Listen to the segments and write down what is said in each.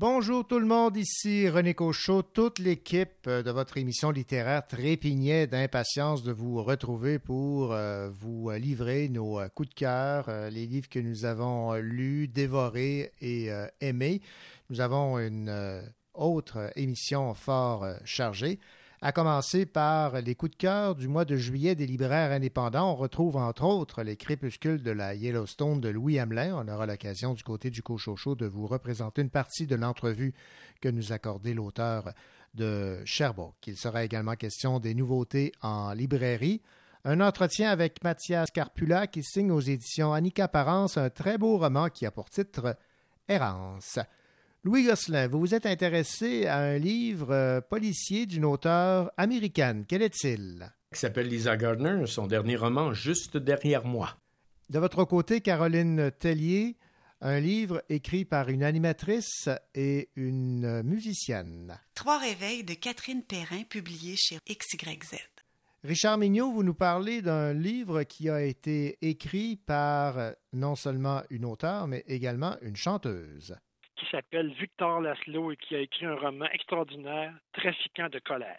Bonjour tout le monde, ici René Cochot. Toute l'équipe de votre émission littéraire trépignait d'impatience de vous retrouver pour euh, vous livrer nos euh, coups de cœur, euh, les livres que nous avons lus, dévorés et aimés. Nous avons une autre émission fort chargée. À commencer par les coups de cœur du mois de juillet des libraires indépendants. On retrouve entre autres les crépuscules de la Yellowstone de Louis Hamelin. On aura l'occasion du côté du Cochocho de vous représenter une partie de l'entrevue que nous accordait l'auteur de Sherbrooke. Il sera également question des nouveautés en librairie. Un entretien avec Mathias Carpula qui signe aux éditions Annika Parence un très beau roman qui a pour titre Errance. Louis Gosselin, vous vous êtes intéressé à un livre euh, policier d'une auteure américaine. Quel est-il? Il s'appelle Lisa Gardner, son dernier roman Juste derrière moi. De votre côté, Caroline Tellier, un livre écrit par une animatrice et une musicienne. Trois réveils de Catherine Perrin, publié chez XYZ. Richard Mignot, vous nous parlez d'un livre qui a été écrit par non seulement une auteure, mais également une chanteuse qui s'appelle Victor Laszlo et qui a écrit un roman extraordinaire, Trafiquant de colère.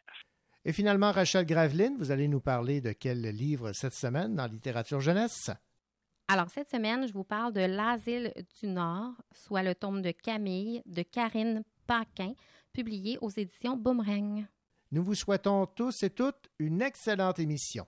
Et finalement, Rachel Graveline, vous allez nous parler de quel livre cette semaine dans littérature jeunesse? Alors, cette semaine, je vous parle de L'Asile du Nord, soit le tome de Camille de Karine Paquin, publié aux éditions Boomerang. Nous vous souhaitons tous et toutes une excellente émission.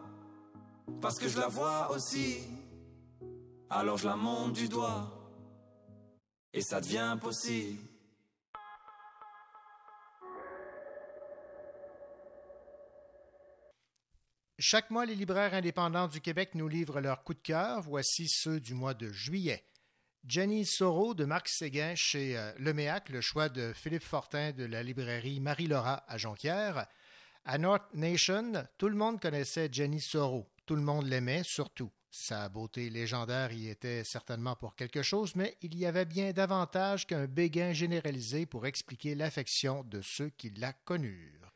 parce que je la vois aussi. Alors je la monte du doigt, et ça devient possible. Chaque mois, les libraires indépendants du Québec nous livrent leurs coups de cœur. Voici ceux du mois de juillet. Jenny Soro de Marc Séguin chez euh, Leméac, le choix de Philippe Fortin de la librairie Marie-Laura à Jonquière. À North Nation, tout le monde connaissait Jenny Soro. Tout le monde l'aimait, surtout. Sa beauté légendaire y était certainement pour quelque chose, mais il y avait bien davantage qu'un béguin généralisé pour expliquer l'affection de ceux qui la connurent.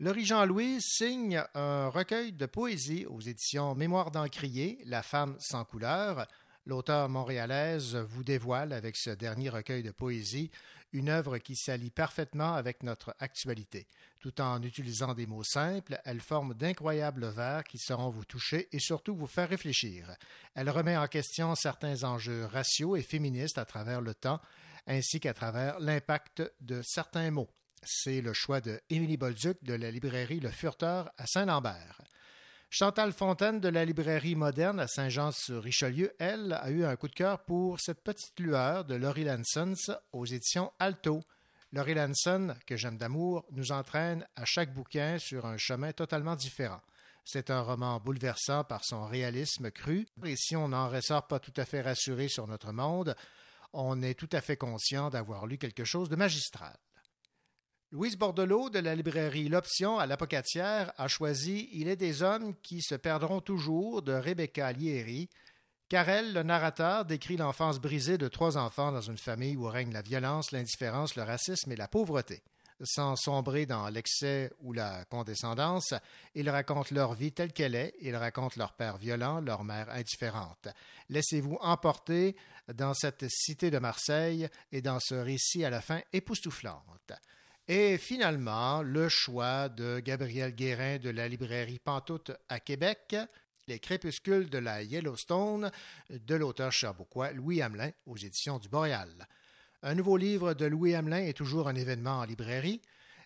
Laurie Jean-Louis signe un recueil de poésie aux éditions Mémoire d'Encrier, La femme sans couleur. L'auteur montréalaise vous dévoile avec ce dernier recueil de poésie une œuvre qui s'allie parfaitement avec notre actualité. Tout en utilisant des mots simples, elle forme d'incroyables vers qui sauront vous toucher et surtout vous faire réfléchir. Elle remet en question certains enjeux raciaux et féministes à travers le temps, ainsi qu'à travers l'impact de certains mots. C'est le choix de Émilie Bolduc de la librairie Le Furteur à Saint-Lambert. Chantal Fontaine de la librairie moderne à Saint-Jean-sur-Richelieu, elle, a eu un coup de cœur pour cette petite lueur de Laurie Lansons aux éditions Alto. Laurie Lanson, que j'aime d'amour, nous entraîne à chaque bouquin sur un chemin totalement différent. C'est un roman bouleversant par son réalisme cru, et si on n'en ressort pas tout à fait rassuré sur notre monde, on est tout à fait conscient d'avoir lu quelque chose de magistral. Louise Bordelot de la librairie L'Option à l'Apocatière a choisi Il est des hommes qui se perdront toujours de Rebecca Lieri. Car elle, le narrateur, décrit l'enfance brisée de trois enfants dans une famille où règne la violence, l'indifférence, le racisme et la pauvreté. Sans sombrer dans l'excès ou la condescendance, il raconte leur vie telle qu'elle est, il raconte leur père violent, leur mère indifférente. Laissez-vous emporter dans cette cité de Marseille et dans ce récit à la fin époustouflante. Et finalement, le choix de Gabriel Guérin de la librairie Pantoute à Québec, Les crépuscules de la Yellowstone de l'auteur cherbourgois Louis Hamelin aux éditions du Boréal. Un nouveau livre de Louis Hamelin est toujours un événement en librairie.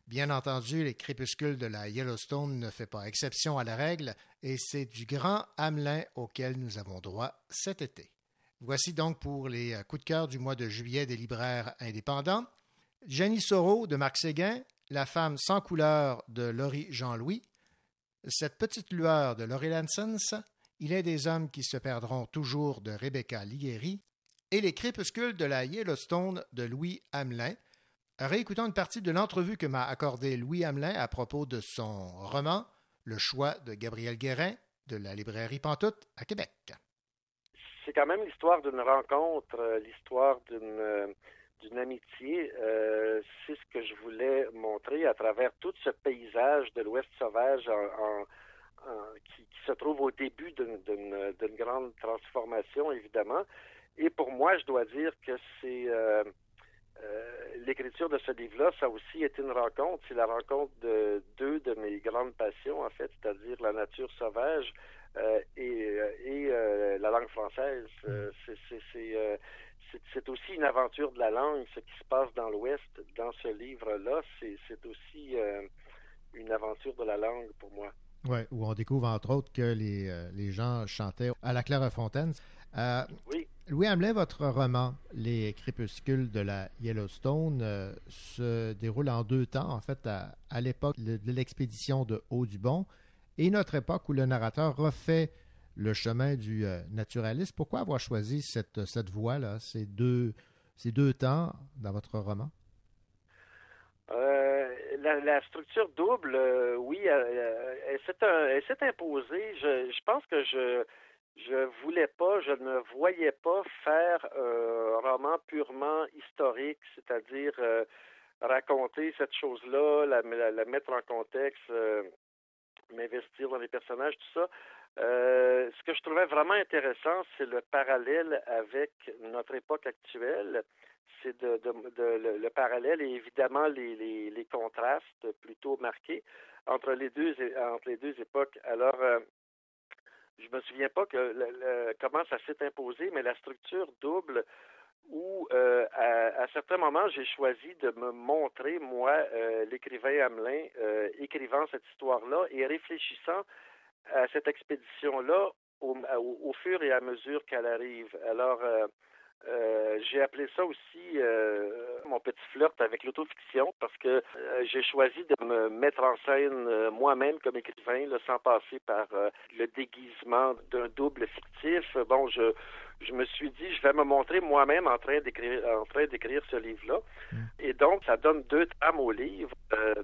Bien entendu, Les crépuscules de la Yellowstone ne fait pas exception à la règle et c'est du grand Hamelin auquel nous avons droit cet été. Voici donc pour les coups de cœur du mois de juillet des libraires indépendants. Jenny Soro de Marc Séguin, La femme sans couleur de Laurie Jean-Louis, Cette petite lueur de Laurie Lansons, Il est des hommes qui se perdront toujours de Rebecca Ligueri et Les crépuscules de la Yellowstone de Louis Hamelin. Réécoutons une partie de l'entrevue que m'a accordée Louis Hamelin à propos de son roman Le choix de Gabriel Guérin de la librairie Pantoute à Québec. C'est quand même l'histoire d'une rencontre, l'histoire d'une d'une amitié, euh, c'est ce que je voulais montrer à travers tout ce paysage de l'Ouest sauvage qui, se trouve au début d'une grande transformation, évidemment. Et pour moi, je dois dire que c'est euh, euh, l'écriture de ce livre-là, ça aussi été une rencontre. C'est la rencontre de deux de mes grandes passions, en fait, c'est-à-dire la nature sauvage et, et la langue française. c'est c'est aussi une aventure de la langue, ce qui se passe dans l'Ouest, dans ce livre-là, c'est aussi euh, une aventure de la langue pour moi. Oui, où on découvre entre autres que les, euh, les gens chantaient à la Clairefontaine. Euh, oui. Louis Hamelin, votre roman Les crépuscules de la Yellowstone se déroule en deux temps, en fait, à, à l'époque de l'expédition de Haut-du-Bon et notre époque où le narrateur refait le chemin du euh, naturalisme. Pourquoi avoir choisi cette, cette voie-là, ces deux, ces deux temps dans votre roman? Euh, la, structure double, euh, oui, elle s'est imposée. Je, pense que je je voulais pas, je ne voyais pas faire un roman purement historique, c'est-à-dire raconter cette chose-là, la, mettre en contexte, m'investir dans les personnages, tout ça. Ce que je trouvais vraiment intéressant, c'est le parallèle avec notre époque actuelle. C'est de, de, le, parallèle et évidemment les, contrastes plutôt marqués entre les deux époques. Alors, je me souviens pas que comment ça s'est imposé, mais la structure double où euh, à, à, certains moments j'ai choisi de me montrer moi euh, l'écrivain Hamelin euh, écrivant cette histoire-là et réfléchissant à cette expédition-là au, au, fur et à mesure qu'elle arrive. Alors euh, j'ai appelé ça aussi euh, mon petit flirt avec l'autofiction parce que euh, j'ai choisi de me mettre en scène moi-même comme écrivain, sans passer par le déguisement d'un double fictif. Bon, je je me suis dit, je vais me montrer moi-même en train d'écrire, en train d'écrire ce livre-là. Mm. Et donc, ça donne deux trames au livre. Euh,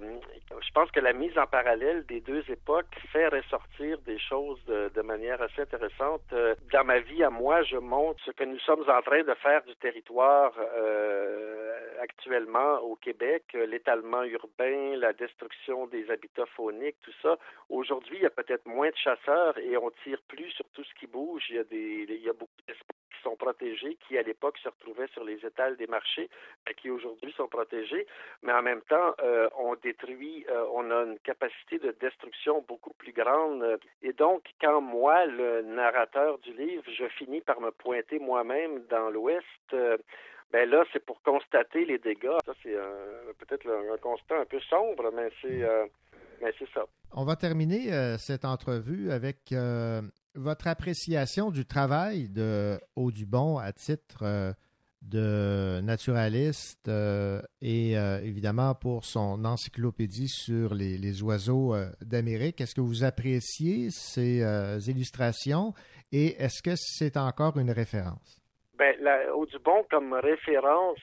je pense que la mise en parallèle des deux époques fait ressortir des choses de, de manière assez intéressante. Euh, dans ma vie à moi, je montre ce que nous sommes en train de faire du territoire euh, actuellement au Québec, l'étalement urbain, la destruction des habitats fauniques, tout ça. Aujourd'hui, il y a peut-être moins de chasseurs et on tire plus sur tout ce qui bouge. Il y a des, il y a beaucoup d'espèces sont protégés, qui à l'époque se retrouvaient sur les étals des marchés, qui aujourd'hui sont protégés, mais en même temps, euh, on détruit, euh, on a une capacité de destruction beaucoup plus grande. Et donc, quand moi, le narrateur du livre, je finis par me pointer moi-même dans l'Ouest, euh, ben là, c'est pour constater les dégâts. Ça, c'est peut-être un, constat un peu sombre, mais c'est mais c'est ça. On va terminer cette entrevue avec votre appréciation du travail de Audubon à titre euh, de naturaliste euh, et euh, évidemment pour son encyclopédie sur les, oiseaux d'Amérique. Est-ce que vous appréciez ces illustrations et est-ce que c'est encore une référence? Ben, Audubon comme référence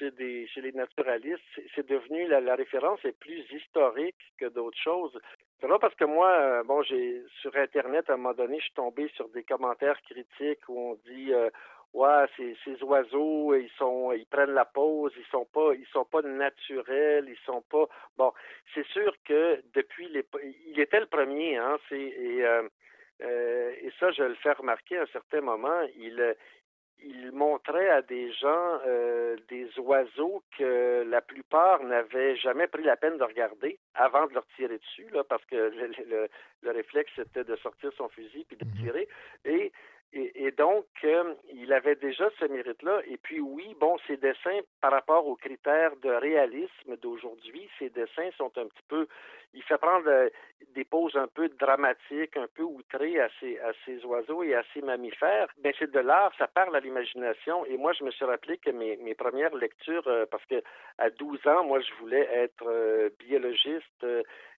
chez, les naturalistes, c'est devenu la, référence est plus historique que d'autres choses. C'est vrai parce que moi, euh, bon, j'ai sur Internet, à un moment donné, je suis tombé sur des commentaires critiques où on dit euh, Ouais, ces, ces oiseaux, ils sont ils prennent la pause, ils sont pas ils sont pas naturels, ils sont pas bon, c'est sûr que depuis il était le premier, hein, et euh, euh et ça, je le fais remarquer à un certain moment, il il montrait à des gens euh, des oiseaux que la plupart n'avaient jamais pris la peine de regarder avant de leur tirer dessus, là, parce que le, le, le réflexe c'était de sortir son fusil puis de mhm. tirer. Et et, donc, euh, il avait déjà ce mérite-là. Et puis oui, bon, ses dessins, par rapport aux critères de réalisme d'aujourd'hui, ses dessins sont un petit peu... Il fait prendre euh, des poses un peu dramatiques, un peu outrées à ces, à ces oiseaux et à ces mammifères. Mais c'est de l'art, ça parle à l'imagination. Et moi, je me suis rappelé que mes, mes premières lectures, euh, parce que à 12 ans, moi, je voulais être biologiste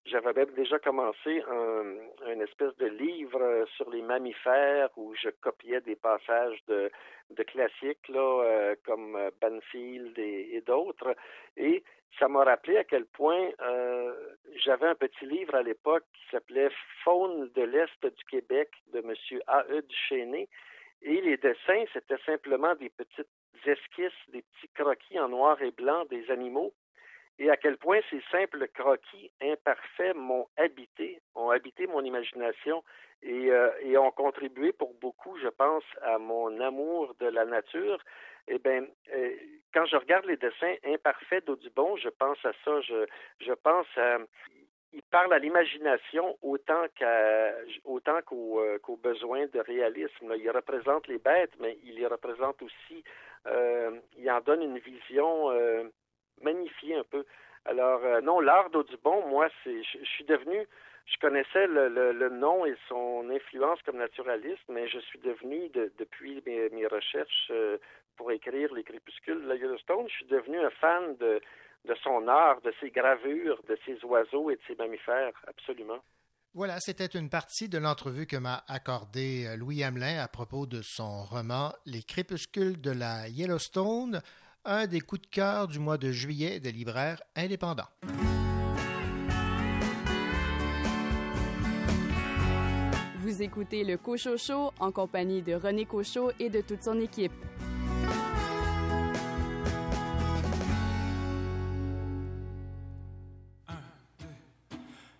j'avais même déjà commencé un, une espèce de livre sur les mammifères où je copiais des passages de, classiques là, euh, comme Banfield et, d'autres. Et ça m'a rappelé à quel point euh, j'avais un petit livre à l'époque qui s'appelait Faune de l'Est du Québec de M. A.E. Duchesnay. Et les dessins, c'était simplement des petites esquisses, des petits croquis en noir et blanc des animaux et à quel point ces simples croquis imparfaits m'ont habité, ont habité mon imagination et, euh, et, ont contribué pour beaucoup, je pense, à mon amour de la nature. Eh bien, euh, quand je regarde les dessins imparfaits d'Audubon, je pense à ça. Je, pense à il parle à l'imagination autant qu'à autant euh, qu'aux besoins de réalisme. Il représente les bêtes, mais il y représente aussi, il en donne une vision magnifié un peu. Alors, euh, non, l'art d'Audubon, moi, c'est, je, suis devenu, je connaissais le, nom et son influence comme naturaliste, mais je suis devenu, depuis mes, recherches euh, pour écrire les crépuscules de la Yellowstone, je suis devenu un fan de, de son art, de ses gravures, de ses oiseaux et de ses mammifères, absolument. Voilà, c'était une partie de l'entrevue que m'a accordé euh, Louis Hamelin à propos de son roman Les crépuscules de la Yellowstone un des coups de cœur du mois de juillet des libraires indépendants. Vous écoutez le Cochot Show en compagnie de René Cochot et de toute son équipe.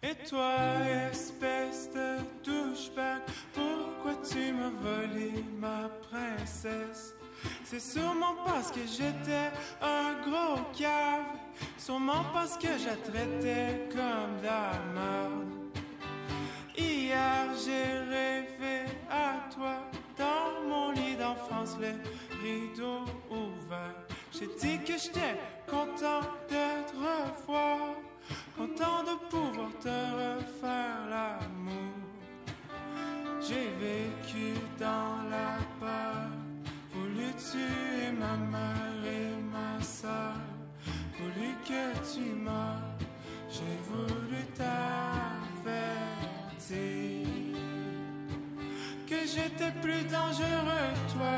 Et toi, espèce de douchebag, pourquoi tu m'as volé ma princesse? C'est sûrement parce que j'étais un gros cave, sûrement parce que je traitais comme de la merde. Hier j'ai rêvé à toi dans mon lit d'enfance, les rideaux ouverts. J'ai dit que j'étais content de te revoir, content de pouvoir te refaire l'amour. J'ai vécu dans la peur, voulu tuer ma mère et ma soeur, voulu que tu meurs, j'ai voulu t'avertir que j'étais plus dangereux que toi,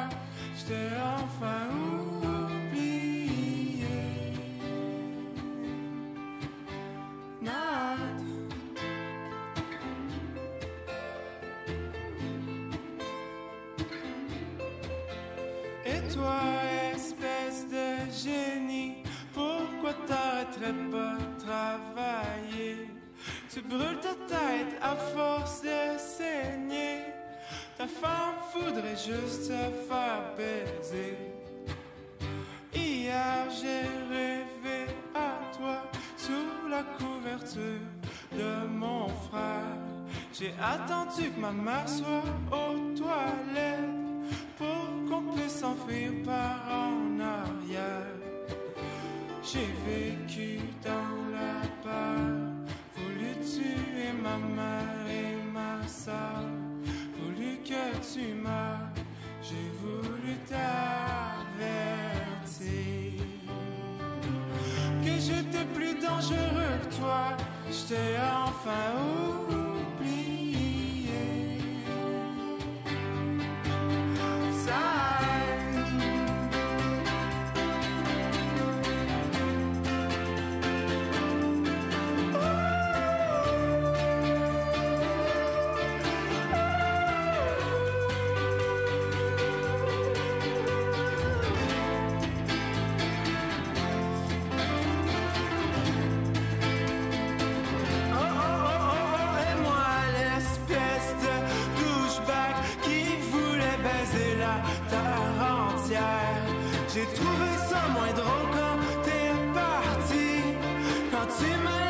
j'étais enfin oublié. Toi, espèce de génie, pourquoi t'arrêterais pas de travailler? Tu brûles ta tête à force de saigner. Ta femme voudrait juste se faire baiser. Hier j'ai rêvé à toi sous la couverture de mon frère. J'ai attendu que ma mère soit aux toilettes pour qu'on puisse s'enfuir par en arrière. J'ai vécu dans la peur, voulu tuer ma mère et ma soeur, voulu que tu meurs, j'ai voulu t'avertir. Que j'étais plus dangereux que toi, j'étais enfin oublié. Ça J'ai trouvé ça moins drôle quand t'es parti. Quand tu m'as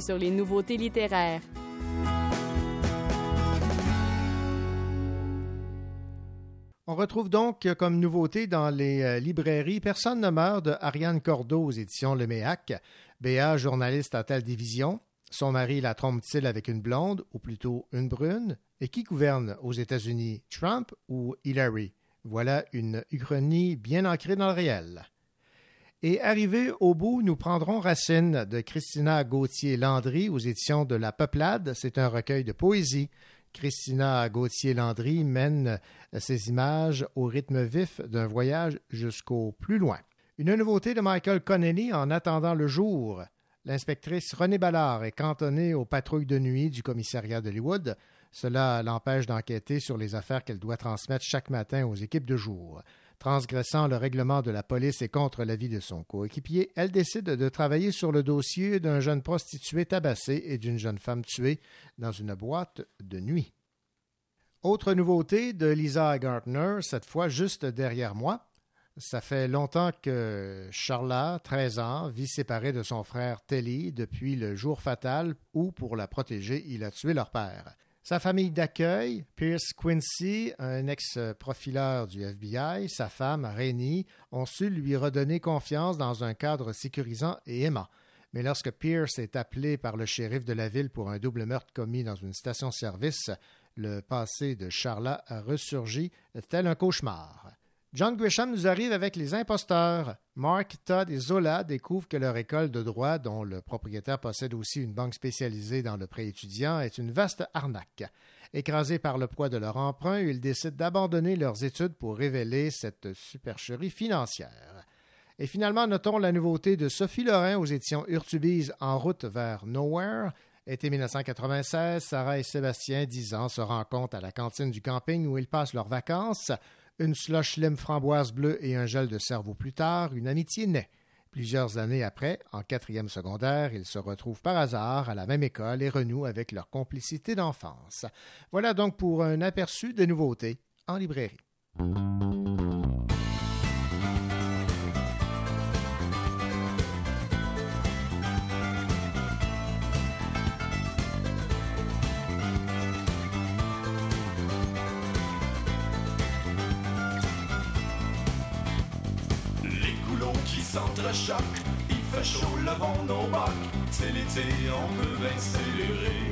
sur les nouveautés littéraires. On retrouve donc comme nouveauté dans les euh, librairies Personne ne meurt de Ariane Cordeau aux éditions Le Méac. Béa, journaliste à telle division. Son mari la trompe-t-il avec une blonde, ou plutôt une brune? Et qui gouverne aux États-Unis, Trump ou Hillary? Voilà une uchronie bien ancrée dans le réel. Et arrivé au bout, nous prendrons Racine de Christina Gauthier-Landry aux éditions de La Peuplade. C'est un recueil de poésie. Christina Gauthier-Landry mène ses images au rythme vif d'un voyage jusqu'au plus loin. Une nouveauté de Michael Connelly en attendant le jour. L'inspectrice Renée Ballard est cantonnée aux patrouilles de nuit du commissariat d'Hollywood. Cela l'empêche d'enquêter sur les affaires qu'elle doit transmettre chaque matin aux équipes de jour. Transgressant le règlement de la police et contre l'avis de son coéquipier, elle décide de travailler sur le dossier d'un jeune prostitué tabassé et d'une jeune femme tuée dans une boîte de nuit. Autre nouveauté de Lisa Gartner, cette fois juste derrière moi. Ça fait longtemps que Charla, 13 ans, vit séparée de son frère Telly depuis le jour fatal où, pour la protéger, il a tué leur père. Sa famille d'accueil, Pierce Quincy, un ex-profileur du FBI, sa femme, Rainey, ont su lui redonner confiance dans un cadre sécurisant et aimant. Mais lorsque Pierce est appelé par le shérif de la ville pour un double meurtre commis dans une station-service, le passé de Charla a ressurgi tel un cauchemar. John Grisham nous arrive avec Les Imposteurs. Mark, Todd et Zola découvrent que leur école de droit, dont le propriétaire possède aussi une banque spécialisée dans le prêt étudiant, est une vaste arnaque. Écrasés par le poids de leur emprunt, ils décident d'abandonner leurs études pour révéler cette supercherie financière. Et finalement, notons la nouveauté de Sophie Lorrain aux éditions Urtubise En route vers Nowhere. Été 1996, Sarah et Sébastien, 10 ans, se rencontrent à la cantine du camping où ils passent leurs vacances. Une slush lime framboise bleue et un gel de cerveau plus tard, une amitié naît. Plusieurs années après, en quatrième secondaire, ils se retrouvent par hasard à la même école et renouent avec leur complicité d'enfance. Voilà donc pour un aperçu des nouveautés en librairie. S'entrechoquent. Il fait chaud, levons nos bacs. C'est l'été, on peut bien célébrer.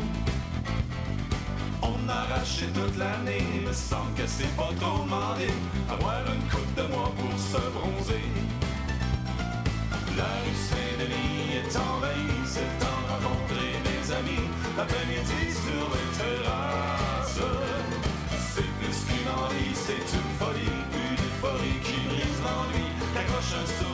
On arraché toute l'année, me semble que c'est pas trop demandé. Avoir une coupe de mois pour se bronzer. La rue Saint-Denis est envahie, c'est temps de rencontrer des amis. L'après-midi sur les terrasses. C'est plus qu'une envie, c'est une folie, une euphorie qui brise l'ennui. Accroche un sourire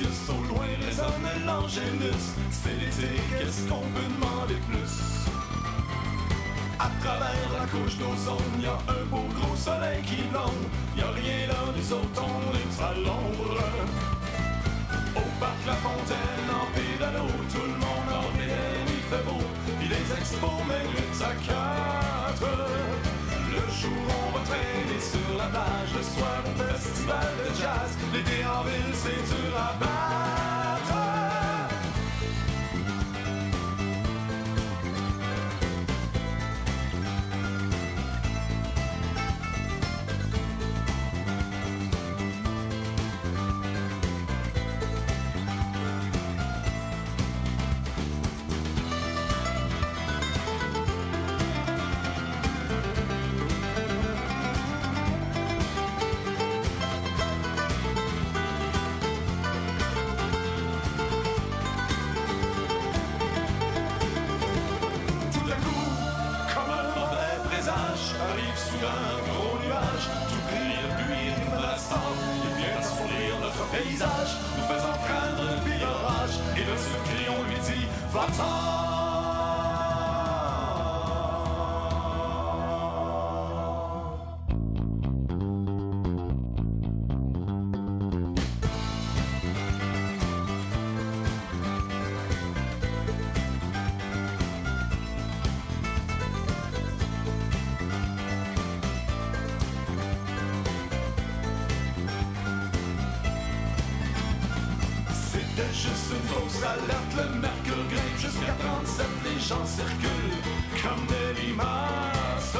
Celsius, au loin résonne l'angélus. C'est l'été, qu'est-ce qu'on peut demander plus? À travers la couche d'ozone, y a un beau gros soleil qui blonde. Y a rien là, nous autres, on est à l'ombre. Au parc La Fontaine, en pédalo, tout le monde en bien, il fait beau. Puis les expos, mais lutte à quatre. Jour, on va sur la plage. Le soir, au festival de jazz. L'été en ville, c'est dur à battre. C'était juste une fausse alerte, le mercure grimpe jusqu'à 37, les gens circulent comme des limaces.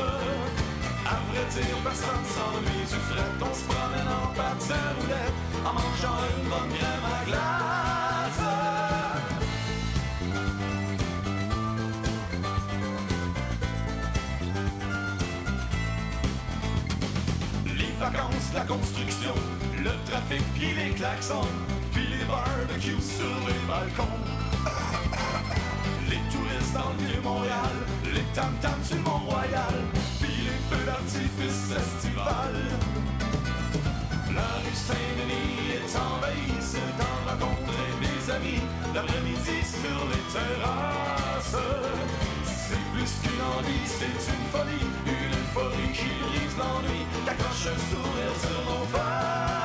À vrai dire, personne s'ennuie du fret. On se promène en patin roulette en mangeant une bonne crème à glace. Les vacances, la construction, le trafic puis les klaxons, sur les balcons. Les touristes dans le vieux Montréal, les tam-tams sur le Mont-Royal, puis les feux d'artifice estivales. La rue Saint-Denis est envahie, c'est d'en rencontrer des amis, l'après-midi sur les terrasses. C'est plus qu'une envie, c'est une folie, une euphorie qui brise l'ennui, qui accroche un sourire sur nos faces.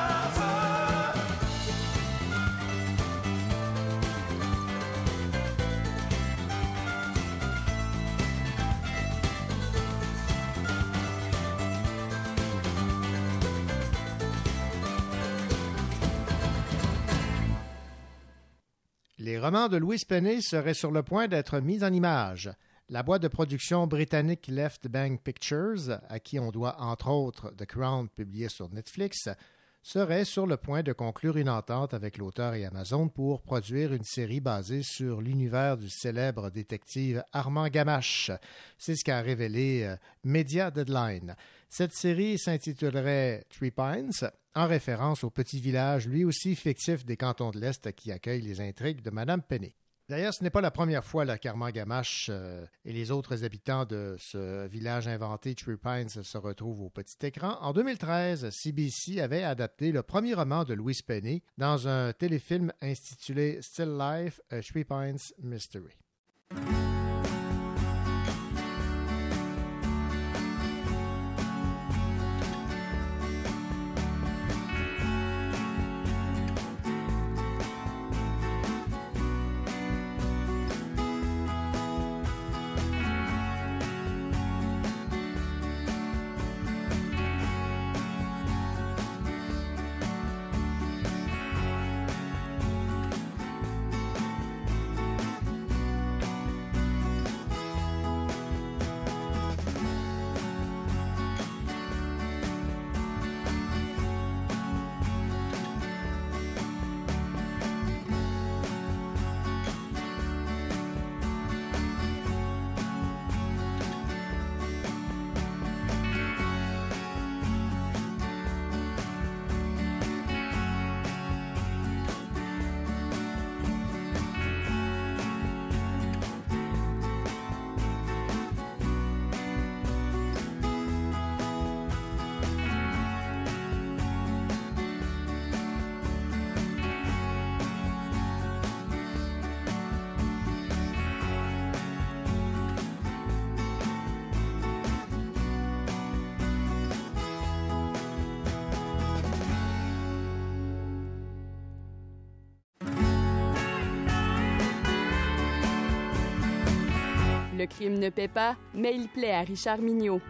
Les romans de Louis Penny seraient sur le point d'être mis en image. La boîte de production britannique Left Bank Pictures, à qui on doit entre autres The Crown publié sur Netflix, serait sur le point de conclure une entente avec l'auteur et Amazon pour produire une série basée sur l'univers du célèbre détective Armand Gamache. C'est ce qu'a révélé euh, Media Deadline. Cette série s'intitulerait Three Pines, en référence au petit village, lui aussi fictif des cantons de l'Est qui accueille les intrigues de Madame Penny. D'ailleurs, ce n'est pas la première fois là, qu'Armand Gamache euh, et les autres habitants de ce village inventé, Tree Pines, se retrouvent au petit écran. En 2013, CBC avait adapté le premier roman de Louis Penny dans un téléfilm intitulé Still Life, A Tree Pines Mystery. Le crime ne paie pas, mais il plaît à Richard Mignot.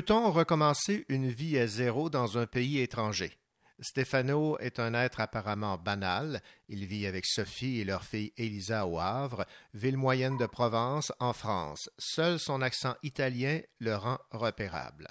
Peut-on recommencer une vie à zéro dans un pays étranger? Stefano est un être apparemment banal. Il vit avec Sophie et leur fille Elisa au Havre, ville moyenne de Provence, en France. Seul son accent italien le rend repérable.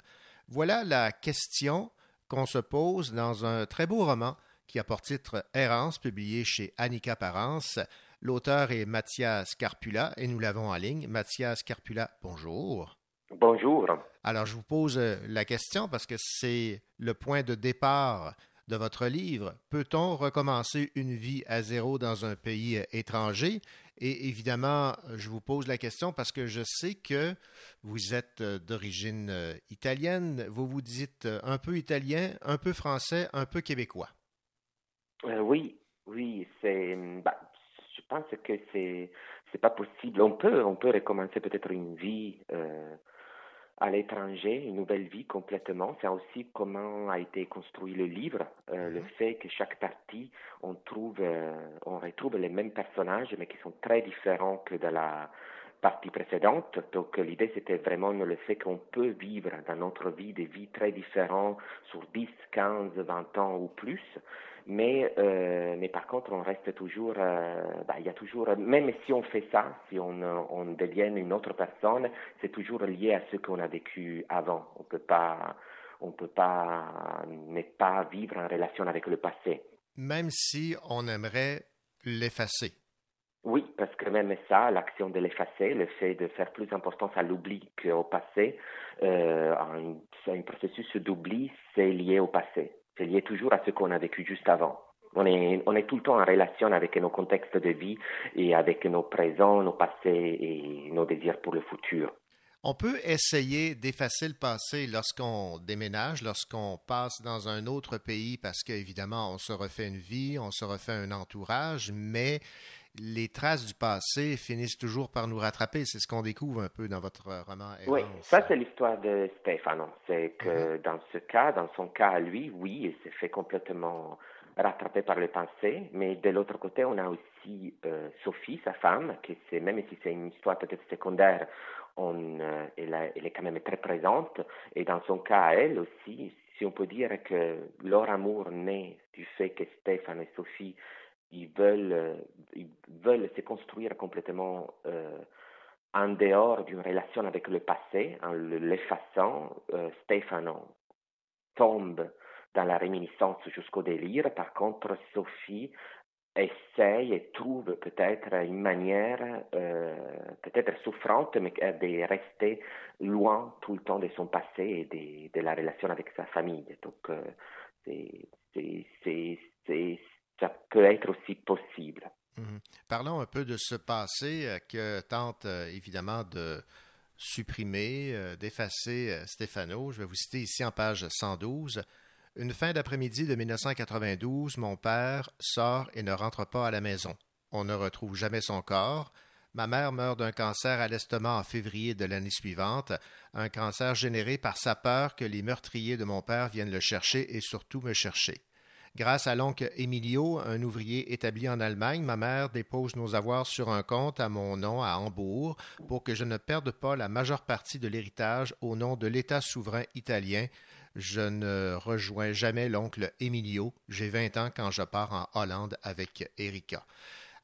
Voilà la question qu'on se pose dans un très beau roman qui a pour titre Errance, publié chez Annika Parence. L'auteur est Mathias Carpula et nous l'avons en ligne. Mathias Carpula, bonjour. Bonjour. Alors, je vous pose euh, la question parce que c'est le point de départ de votre livre. Peut-on recommencer une vie à zéro dans un pays euh, étranger? Et évidemment, je vous pose la question parce que je sais que vous êtes euh, d'origine italienne. Vous vous dites un peu italien, un peu français, un peu québécois. Euh, oui, oui, c'est. Bah, je pense que c'est c'est pas possible. On peut on peut recommencer peut-être une vie euh, à l'étranger, une nouvelle vie complètement. C'est aussi comment a été construit le livre, euh, le fait que chaque partie, on trouve, euh, on retrouve les mêmes personnages, mais qui sont très différents que de la partie précédente. Donc l'idée, c'était vraiment le fait qu'on peut vivre dans notre vie des vies très différentes sur 10, 15, 20 ans ou plus. Mais, euh, mais par contre, on reste toujours, euh, bah, il y a toujours, même si on fait ça, si on, on devient une autre personne, c'est toujours lié à ce qu'on a vécu avant. On peut pas, on peut pas ne pas vivre en relation avec le passé. Même si on aimerait l'effacer. Oui, parce que même ça, l'action de l'effacer, le fait de faire plus importance à l'oubli qu'au passé, euh, un, un processus d'oubli, c'est lié au passé. C'est lié toujours à ce qu'on a vécu juste avant. On est, on est tout le temps en relation avec nos contextes de vie et avec nos présents, nos passés et nos désirs pour le futur. On peut essayer d'effacer le passé lorsqu'on déménage, lorsqu'on passe dans un autre pays, parce qu'évidemment, on se refait une vie, on se refait un entourage, mais les traces du passé finissent toujours par nous rattraper. C'est ce qu'on découvre un peu dans votre roman. Oui, ça c'est l'histoire de Stefano. C'est que Mhm. dans ce cas, dans son cas à lui, oui, il s'est fait complètement rattraper par le passé, mais de l'autre côté, on a aussi euh, Sophie, sa femme, qui c'est même si c'est une histoire peut-être secondaire, on, euh, elle, a- elle est quand même très présente, et dans son cas à elle aussi, si on peut dire que leur amour naît du fait que Stéphane et Sophie ils veulent, euh, ils veulent se construire complètement euh, en dehors d'une relation avec le passé, en le- l'effaçant. Euh, tombe dans la réminiscence jusqu'au délire. Par contre, Sophie essaye et trouve peut-être une manière, euh, peut-être souffrante, mais de rester loin tout le temps de son passé et de, de la relation avec sa famille. Donc, c'est, ça peut être aussi possible. Mhm. Parlons un peu de ce passé euh, que tente euh, évidemment de supprimer, euh, d'effacer Stéphano. Je vais vous citer ici en page 112. Une fin d'après-midi de 1992, mon père sort et ne rentre pas à la maison. On ne retrouve jamais son corps. Ma mère meurt d'un cancer à l'estomac en février de l'année suivante, un cancer généré par sa peur que les meurtriers de mon père viennent le chercher et surtout me chercher. Grâce à l'oncle Emilio, un ouvrier établi en Allemagne, ma mère dépose nos avoirs sur un compte à mon nom à Hambourg pour que je ne perde pas la majeure partie de l'héritage au nom de l'État souverain italien. Je ne rejoins jamais l'oncle Emilio. J'ai 20 ans quand je pars en Hollande avec Erika.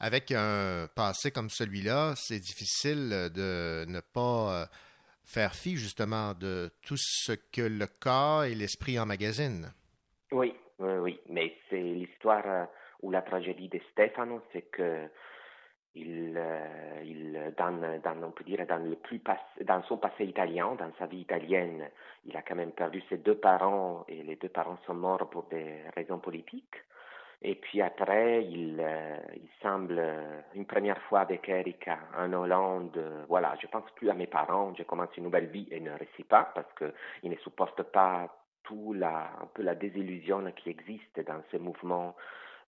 Avec un passé comme celui-là, c'est difficile de ne pas euh, faire fi justement de tout ce que le corps et l'esprit emmagasinent. Oui, oui, mais c'est l'histoire euh, ou la tragédie de Stefano, c'est que il, euh, il dans, dans, on peut dire, dans, le plus dans son passé italien, dans sa vie italienne, il a quand même perdu ses deux parents et les deux parents sont morts pour des raisons politiques. Et puis après, il, euh, il semble, une première fois avec Erika en Hollande, voilà, je pense plus à mes parents, je commence une nouvelle vie et ne réussis pas parce qu'il ne supporte pas tout la, un peu la désillusion qui existe dans ce mouvement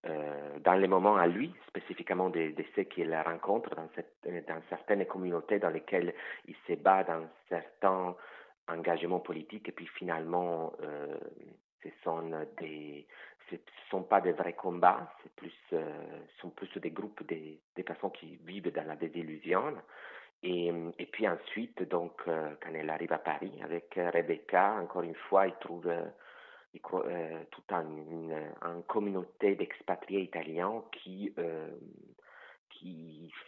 euh, dans les moments à lui, spécifiquement de, de ceux qu'il rencontre dans, cette, dans certaines communautés dans lesquelles il se bat dans certains engagements politiques, et puis finalement, euh, ce sont des, ce sont pas des vrais combats, c'est plus, euh, sont plus des groupes des, des personnes qui vivent dans la désillusion. Et, puis ensuite, donc, euh, quand elle arrive à Paris avec Rebecca, encore une fois, il trouve euh, euh, tout un, une, communauté d'expatriés italiens qui, euh,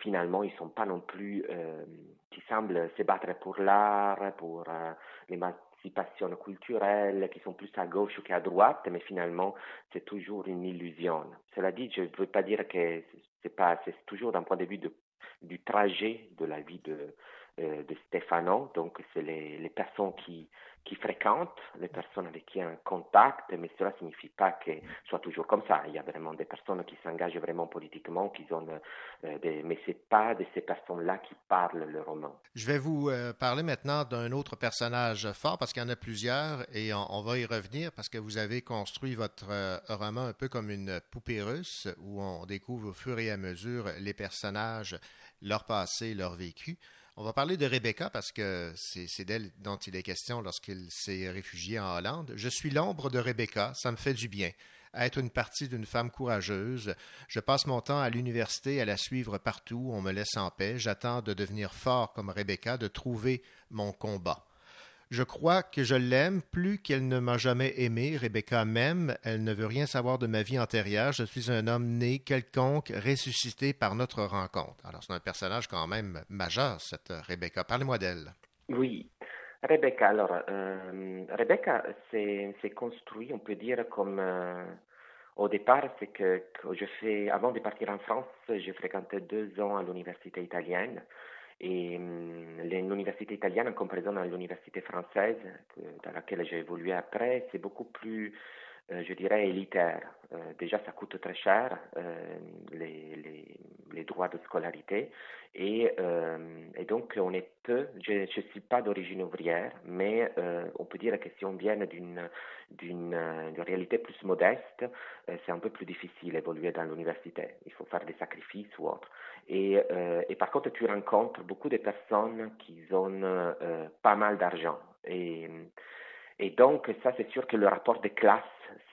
finalement, ils sont pas non plus, euh, qui semblent se battre pour l'art, pour euh, l'émancipation culturelle, qui sont plus à gauche qu'à droite, mais finalement, c'est toujours une illusion. Cela dit, je ne veux pas dire que c'est toujours d'un point de vue de, du trajet de la vie de, euh, de Stefano, donc c'est les personnes qui, qui fréquentent, les personnes avec qui ont contact, mais cela ne signifie pas que ce soit toujours comme ça. Il y a vraiment des personnes qui s'engagent vraiment politiquement, qui ont, euh, des, mais ce n'est pas de ces personnes-là qui parlent le roman. Je vais vous euh, parler maintenant d'un autre personnage fort, parce qu'il y en a plusieurs, et on, va y revenir, parce que vous avez construit votre euh, roman un peu comme une poupée russe, où on découvre au fur et à mesure les personnages, leur passé, leur vécu. On va parler de Rebecca parce que c'est d'elle dont il est question lorsqu'il s'est réfugié en Hollande. Je suis l'ombre de Rebecca, ça me fait du bien. Être une partie d'une femme courageuse. Je passe mon temps à l'université à la suivre partout, on me laisse en paix. J'attends de devenir fort comme Rebecca, de trouver mon combat. Je crois que je l'aime plus qu'elle ne m'a jamais aimé. Rebecca m'aime. Elle ne veut rien savoir de ma vie antérieure. Je suis un homme né quelconque, ressuscité par notre rencontre. Alors, c'est un personnage quand même majeur, cette Rebecca. Parlez-moi d'elle. Oui. Rebecca, alors, euh, Rebecca s'est construit, on peut dire, comme. Euh, au départ, c'est que, que je fais, avant de partir en France, j'ai fréquenté deux ans à l'université italienne. Et l'université italienne, en comparaison à l'université française, dans laquelle j'ai évolué après, c'est beaucoup plus, je dirais, élitaire. Euh, déjà, ça coûte très cher, euh, les, droits de scolarité. Et, donc, on est peu, je ne suis pas d'origine ouvrière, mais on peut dire que si on vient d'une réalité plus modeste, c'est un peu plus difficile d'évoluer dans l'université. Il faut faire des sacrifices ou autre. Et, euh, et, par contre, tu rencontres beaucoup de personnes qui ont euh, pas mal d'argent. Et, et, donc, ça, c'est sûr que le rapport de classe,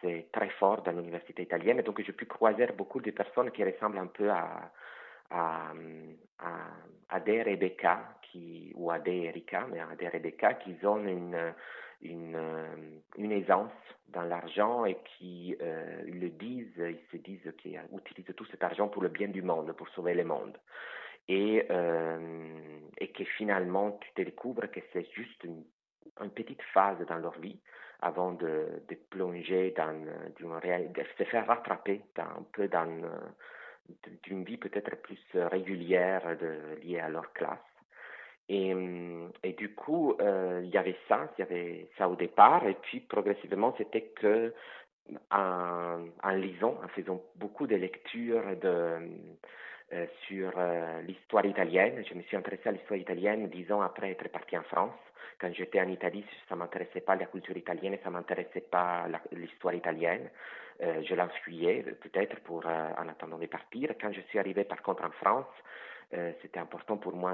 c'est très fort dans l'université italienne. Et donc, j'ai pu croiser beaucoup de personnes qui ressemblent un peu à, à, à, à des Rebecca, qui, ou à des Erika, mais à des Rebecca, qui ont une une, aisance dans l'argent et qui euh, le disent, ils se disent qu'ils utilisent tout cet argent pour le bien du monde, pour sauver le monde. Et, euh, et que finalement, tu te découvres que c'est juste une, une, petite phase dans leur vie avant de, plonger dans, une, de se faire rattraper un peu dans d'une vie peut-être plus régulière liée à leur classe. Et, et, du coup, euh, il y avait ça, il y avait ça au départ, et puis progressivement, c'était que en, lisant, en faisant beaucoup de lectures euh, sur euh, l'histoire italienne, je me suis intéressé à l'histoire italienne dix ans après être parti en France. Quand j'étais en Italie, ça m'intéressait pas la culture italienne, ça m'intéressait pas l'histoire italienne. Euh, je l'enfuyais peut-être pour en attendant de partir. Quand je suis arrivé par contre en France, euh, c'était important pour moi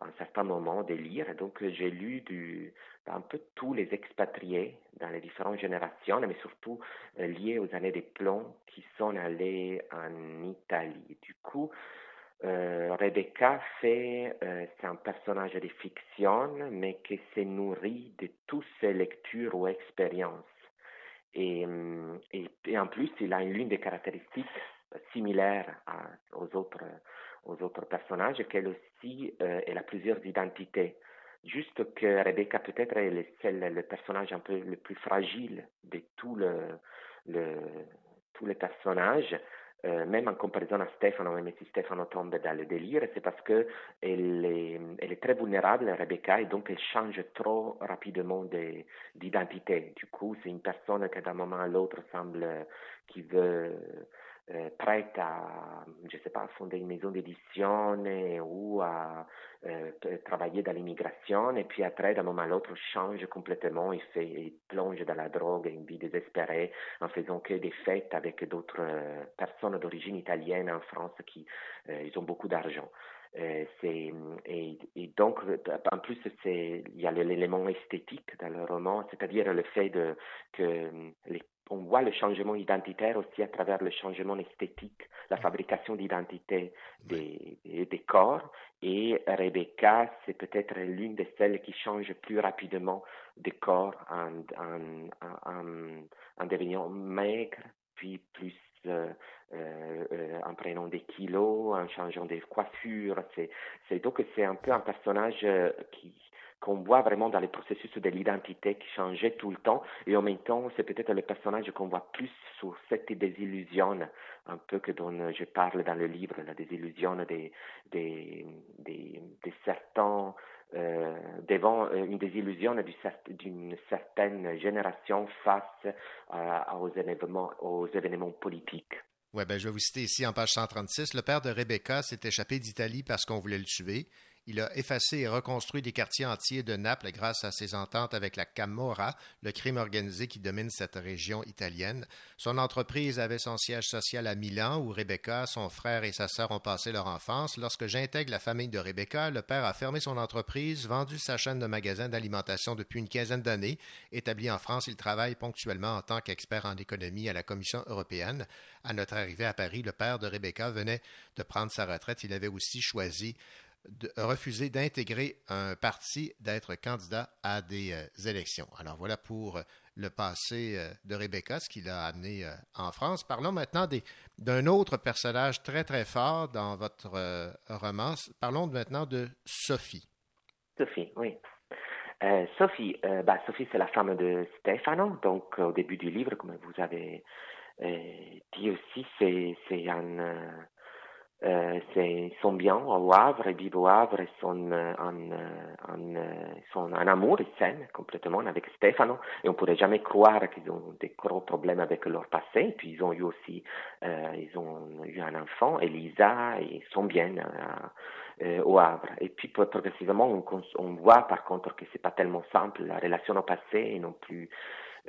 à un certain moment de lire. Donc, j'ai lu un peu tous les expatriés dans les différentes générations, mais surtout euh, liés aux années des plombs qui sont allés en Italie. Du coup, euh, Rebecca euh, c'est un personnage de fiction, mais qui se nourrit de toutes ses lectures ou expériences. Et, et en plus, il a une l'une des caractéristiques similaires aux autres aux autres personnages, qu'elle aussi, euh, a plusieurs identités. Juste que Rebecca peut-être est le, personnage un peu le plus fragile de tout le, tous les personnages, même en comparaison à Stefano, même si Stefano tombe dans le délire, c'est parce que elle est, elle est très vulnérable, Rebecca, et donc elle change trop rapidement d'identité. Du coup, c'est une personne qui d'un moment à l'autre semble qui veut euh, prête à, je sais pas, fonder une maison d'édition ou à euh, travailler dans l'immigration et puis après, d'un moment à l'autre, change complètement, il, fait, plonge dans la drogue, une vie désespérée en faisant que des fêtes avec d'autres euh, personnes d'origine italienne en France qui ils ont beaucoup d'argent. Euh, et, et, donc, en plus, il y a l'élément esthétique dans le roman, c'est-à-dire le fait que les, on voit le changement identitaire aussi à travers le changement esthétique, la fabrication d'identité des, des, corps. Et Rebecca, c'est peut-être l'une de celles qui change plus rapidement de corps en, en, en, en devenant maigre, puis plus euh, euh, euh, en prenant des kilos, en changeant des coiffures. C'est, c'est donc c'est un peu un personnage qui qu'on voit vraiment dans le processus de l'identité qui changeait tout le temps et en même temps c'est peut-être le personnage qu'on voit plus sur cette désillusion un peu que dont je parle dans le livre la désillusion des, des, des certains euh, devant euh, une désillusion d'une certaine génération face aux, événements, aux événements politiques. Ouais, ben, je vais vous citer ici en page 136. Le père de Rebecca s'est échappé d'Italie parce qu'on voulait le tuer. Il a effacé et reconstruit des quartiers entiers de Naples grâce à ses ententes avec la Camorra, le crime organisé qui domine cette région italienne. Son entreprise avait son siège social à Milan, où Rebecca, son frère et sa sœur ont passé leur enfance. Lorsque j'intègre la famille de Rebecca, le père a fermé son entreprise, vendu sa chaîne de magasins d'alimentation depuis une quinzaine d'années. Établi en France, il travaille ponctuellement en tant qu'expert en économie à la Commission européenne. À notre arrivée à Paris, le père de Rebecca venait de prendre sa retraite. Il avait aussi choisi de refuser d'intégrer un parti, d'être candidat à des euh, élections. Alors voilà pour euh, le passé euh, de Rebecca, ce qui l'a amené en France. Parlons maintenant d'un autre personnage très très fort dans votre roman. Parlons maintenant de Sophie. Sophie, oui. Sophie, bah, Sophie, c'est la femme de Stefano. Donc, au début du livre, comme vous avez dit aussi, c'est un, euh, c'est, sont bien au Havre, ils vivent au Havre, sont en, en, sont en amour, ils s'aiment complètement avec Stefano et on pourrait jamais croire qu'ils ont des gros problèmes avec leur passé. Et puis ils ont eu aussi, euh, ils ont eu un enfant, Elisa, et ils sont bien euh, euh au Havre. Et puis progressivement, on, on voit par contre que c'est pas tellement simple la relation au passé et non plus.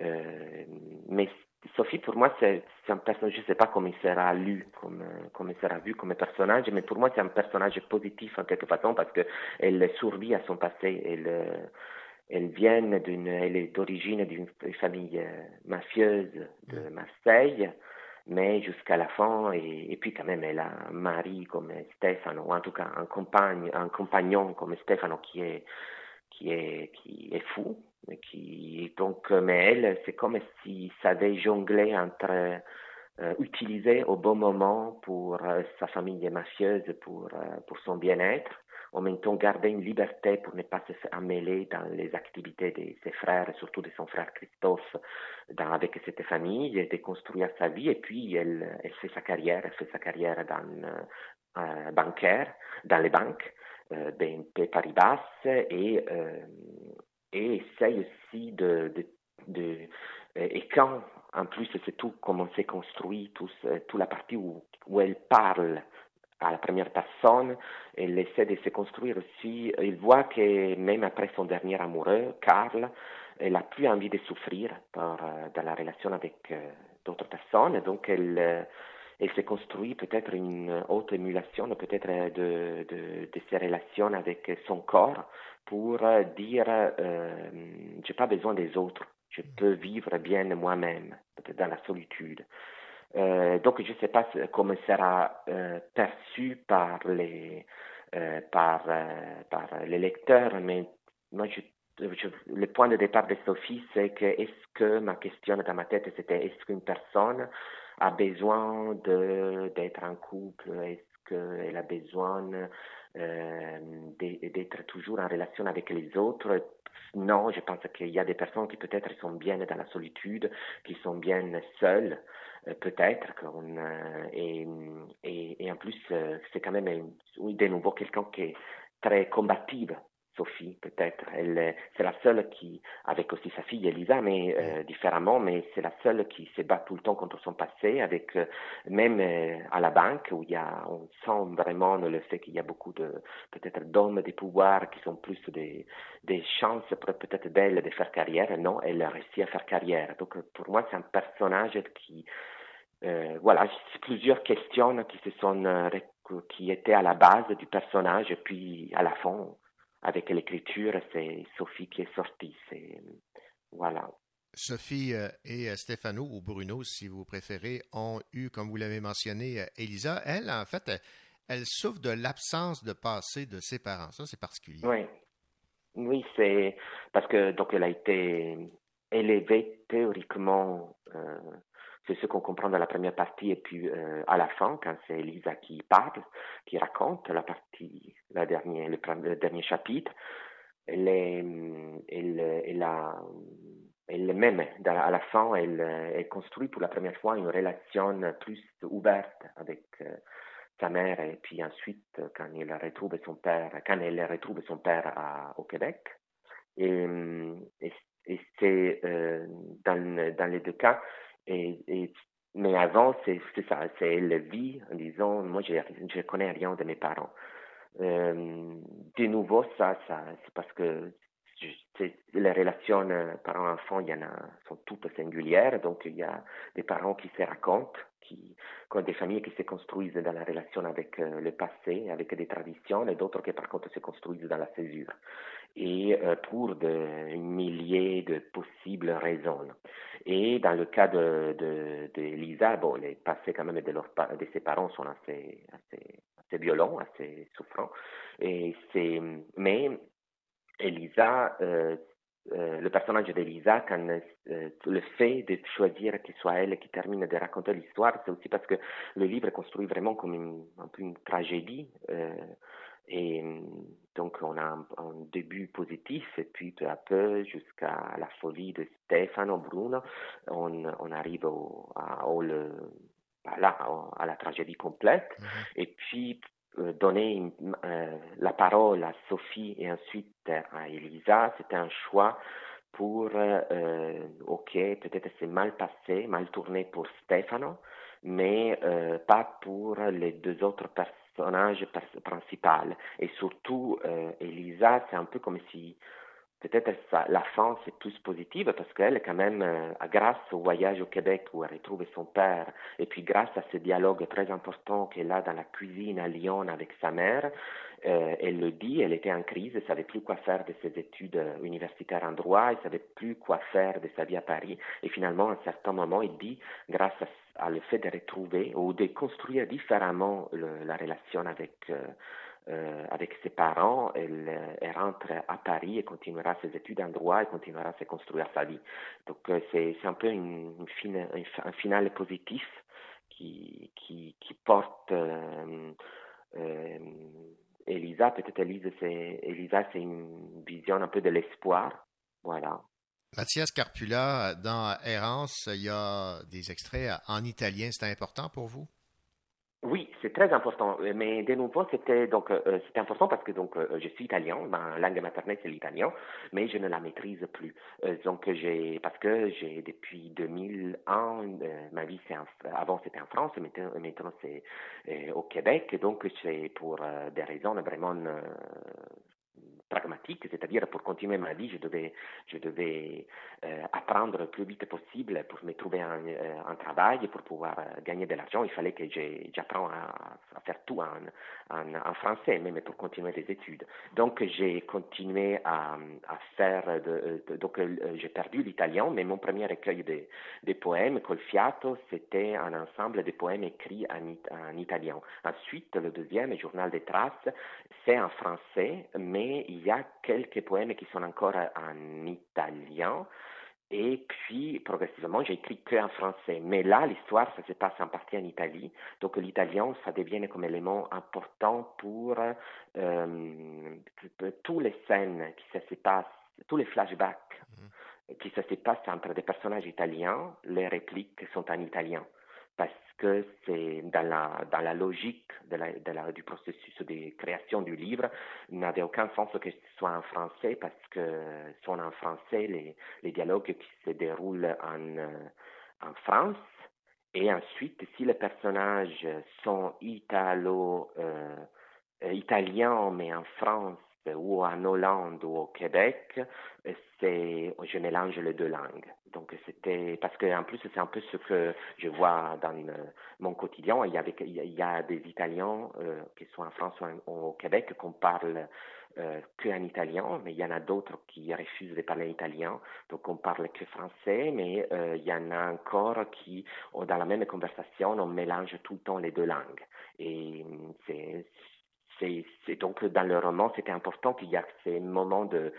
Euh, mais Sophie, pour moi, c'est un personnage, je ne sais pas comment il sera lu, comme, comme il sera vu comme personnage, mais pour moi, c'est un personnage positif en quelque façon parce qu'elle survit à son passé. Elle, elle vient d'une, elle est d'origine d'une famille euh, mafieuse de mm. Marseille, mais jusqu'à la fin, et, puis quand même, elle a un mari comme Stefano, ou en tout cas un, compagne, un compagnon comme Stefano qui est, qui est, qui est fou, qui, donc, mais elle, c'est comme s'il savait jongler entre euh, utiliser au bon moment pour euh, sa famille mafieuse, pour, euh, pour son bien-être, en même temps garder une liberté pour ne pas se faire mêler dans les activités de ses frères, surtout de son frère Christophe, dans, avec cette famille, de construire sa vie. Et puis, elle, elle fait sa carrière, elle fait sa carrière dans, bancaire, dans les banques, BNP Paribas, et et essaye aussi de, euh, et quand en plus c'est tout comment c'est construit, tout, toute la partie où, où elle parle à la première personne, elle essaie de se construire aussi, il voit que même après son dernier amoureux, Karl, elle a plus envie de souffrir euh, dans la relation avec euh, d'autres personnes, donc elle, elle se construit peut-être une autre émulation, peut-être de, de, de ses relations avec son corps, pour dire euh, j'ai pas besoin des autres, je peux vivre bien moi-même, peut-être dans la solitude. Euh, donc je ne sais pas comment sera euh, perçu par les euh, par euh, par les lecteurs, mais moi je, le point de départ de Sophie, c'est que est-ce que ma question dans ma tête c'était est-ce qu'une personne a besoin d'être en couple, est-ce qu'elle a besoin euh, d'être toujours en relation avec les autres? Non, je pense qu'il y a des personnes qui peut-être sont bien dans la solitude, qui sont bien seules, euh, peut-être. Euh, et, en plus, c'est quand même, de nouveau quelqu'un qui est très combative Sophie, peut-être. Elle, c'est la seule qui, avec aussi sa fille Elisa, mais euh, différemment, mais c'est la seule qui se bat tout le temps contre son passé, avec euh, même euh, à la banque où il y a, on sent vraiment le fait qu'il y a beaucoup de peut-être d'hommes des pouvoirs qui sont plus des, des chances peut-être d'elle de faire carrière. Non, elle a réussi à faire carrière. Donc pour moi, c'est un personnage qui euh, voilà, plusieurs questions qui se sont qui étaient à la base du personnage, puis à la fin, avec l'écriture, c'est Sophie qui est sortie. C'est voilà. Sophie euh, et euh, Stéphano, ou Bruno, si vous préférez, ont eu, comme vous l'avez mentionné, euh, Elisa. Elle, en fait, elle, souffre de l'absence de passé de ses parents. Ça, c'est particulier. Oui. Oui, c'est parce que donc elle a été élevée théoriquement c'est ce qu'on comprend dans la première partie et puis euh, à la fin, quand c'est Elisa qui parle, qui raconte la partie, la dernière, le, dernier chapitre, elle est, elle, elle a, elle même, à la fin, elle, elle, construit pour la première fois une relation plus ouverte avec euh, sa mère et puis ensuite quand elle retrouve son père, quand elle retrouve son père à, au Québec. Et, et, c'est euh, dans, dans les deux cas, et, mais avant, c'est ça, c'est la vie en disant, moi, je ne connais rien de mes parents. Euh, de nouveau, ça, ça c'est parce que les relations euh, parents-enfants, il y en a, sont toutes singulières. Donc, il y a des parents qui se racontent, qui, des familles qui se construisent dans la relation avec euh, le passé, avec des traditions, et d'autres qui, par contre, se construisent dans la césure. Et euh, pour de milliers de possibles raisons. Et dans le cas de, de, de Lisa, bon, les passés quand même de, leur, de ses parents sont assez, assez, assez violents, assez souffrants. Et c'est, mais Elisa, euh, euh, le personnage d'Elisa, quand le fait de choisir ce soit elle qui termine de raconter l'histoire, c'est aussi parce que le livre est construit vraiment comme un peu une tragédie. Et donc on a un, début positif et puis peu à peu jusqu'à la folie de Stefano Bruno, on, on arrive au, à, au, le, à la tragédie complète. Mm-hmm. Et puis euh, donner euh, la parole à Sophie et ensuite à Elisa, c'était un choix pour, euh, ok, peut-être c'est mal passé, mal tourné pour Stefano, mais pas pour les deux autres personnages principaux. Et surtout, Elisa, c'est un peu comme si peut-être la fin c'est plus positive parce qu'elle quand même, euh, grâce au voyage au Québec où elle retrouve son père et puis grâce à ce dialogue très important qu'elle a dans la cuisine à Lyon avec sa mère, euh, elle le dit, elle était en crise, elle savait plus quoi faire de ses études euh, universitaires en droit, elle savait plus quoi faire de sa vie à Paris et finalement à un certain moment elle dit, grâce à, le fait de retrouver ou de construire différemment la relation avec euh, avec ses parents, elle, euh, elle, rentre à Paris et continuera ses études en droit et continuera à se construire sa vie. Donc euh, c'est un peu un final positif qui, qui, qui porte euh, euh, Elisa. Peut-être Elisa, c'est une vision un peu de l'espoir. Voilà. Mathias Carpula, dans Errance, il y a des extraits en italien. C'est important pour vous? Oui, c'est très important. Mais de nouveau, c'était donc euh, c'était important parce que donc euh, je suis italien, ma langue maternelle c'est l'italien, mais je ne la maîtrise plus. Euh, donc j'ai parce que j'ai depuis 2001 ma vie c'est avant c'était en France, maintenant, maintenant c'est au Québec, donc c'est pour des raisons vraiment pragmatique, c'est-à-dire pour continuer ma vie, je devais, je devais euh, apprendre le plus vite possible pour me trouver un, euh, un travail, pour pouvoir euh, gagner de l'argent. Il fallait que j'apprends à, faire tout en, français, même pour continuer les études. Donc j'ai continué à, faire, donc j'ai perdu l'italien, mais mon premier recueil de, poèmes, Colfiato, c'était un ensemble de poèmes écrits en, en italien. Ensuite, le deuxième, Journal des traces, c'est en français, mais il y a quelques poèmes qui sont encore en italien. Et puis, progressivement, j'ai écrit que en français. Mais là, l'histoire, ça se passe en partie en Italie. Donc, l'italien, ça devient comme élément important pour euh, tous les scènes qui se passent, tous les flashbacks mm-hmm. qui se passent entre des personnages italiens, les répliques sont en italien. Parce que c'est dans la, dans la logique du processus de création du livre, n'avait aucun sens que ce soit en français parce que sont en français les, les dialogues qui se déroulent en, en France. Et ensuite, si les personnages sont italo, euh, italiens, mais en France, ou en Hollande ou au Québec, c'est, je mélange les deux langues. Donc c'était parce que en plus c'est un peu ce que je vois dans mon quotidien. Il y, a des, il y a des Italiens euh, qui sont en France ou, au Québec qu'on parle euh, que en italien, mais il y en a d'autres qui refusent de parler italien, donc on parle que français, mais euh, il y en a encore qui, dans la même conversation, on mélange tout le temps les deux langues. Et c'est c'est donc dans le roman, c'était important qu'il y ait ces moments de,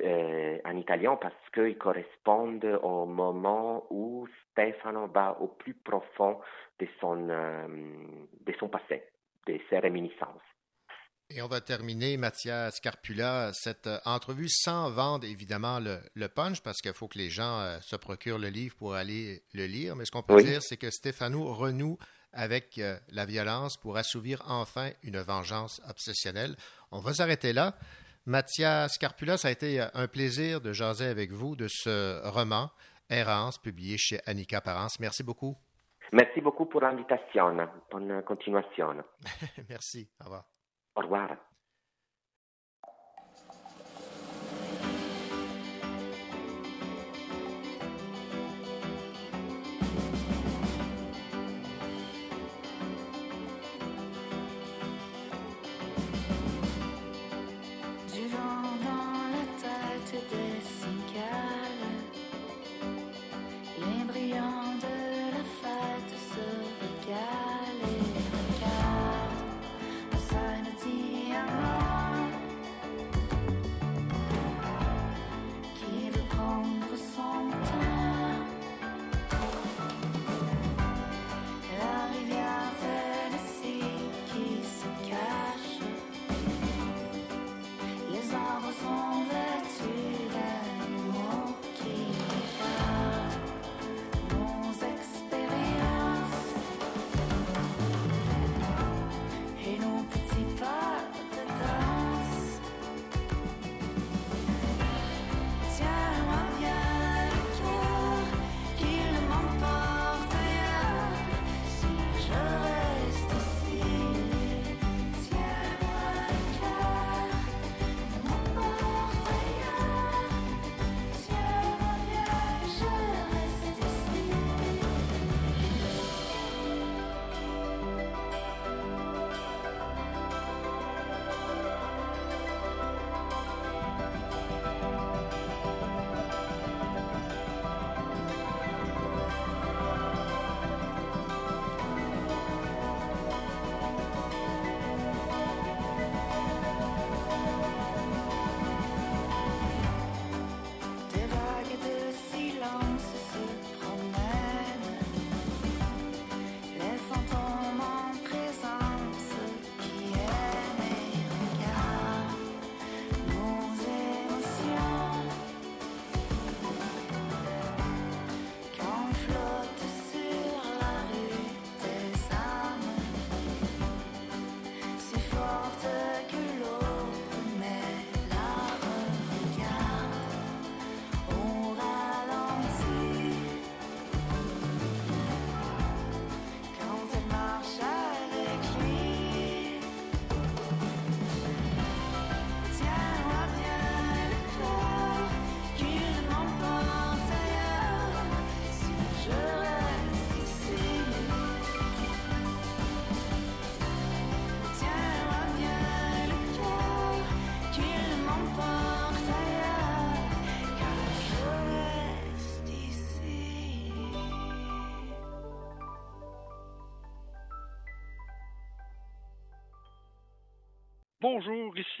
euh, en italien parce qu'ils correspondent au moment où Stefano va au plus profond de son, euh, de son passé, de ses réminiscences. Et on va terminer, Mathias Carpula, cette euh, entrevue sans vendre évidemment le, le punch parce qu'il faut que les gens se procurent le livre pour aller le lire. Mais ce qu'on peut dire, c'est que Stefano renoue avec euh, la violence pour assouvir enfin une vengeance obsessionnelle. On va s'arrêter là. Mathias Scarpula, ça a été euh, un plaisir de jaser avec vous de ce roman, Errance, publié chez Annika Parence. Merci beaucoup. Merci beaucoup pour l'invitation. Bonne continuation. Merci. Au revoir. Au revoir.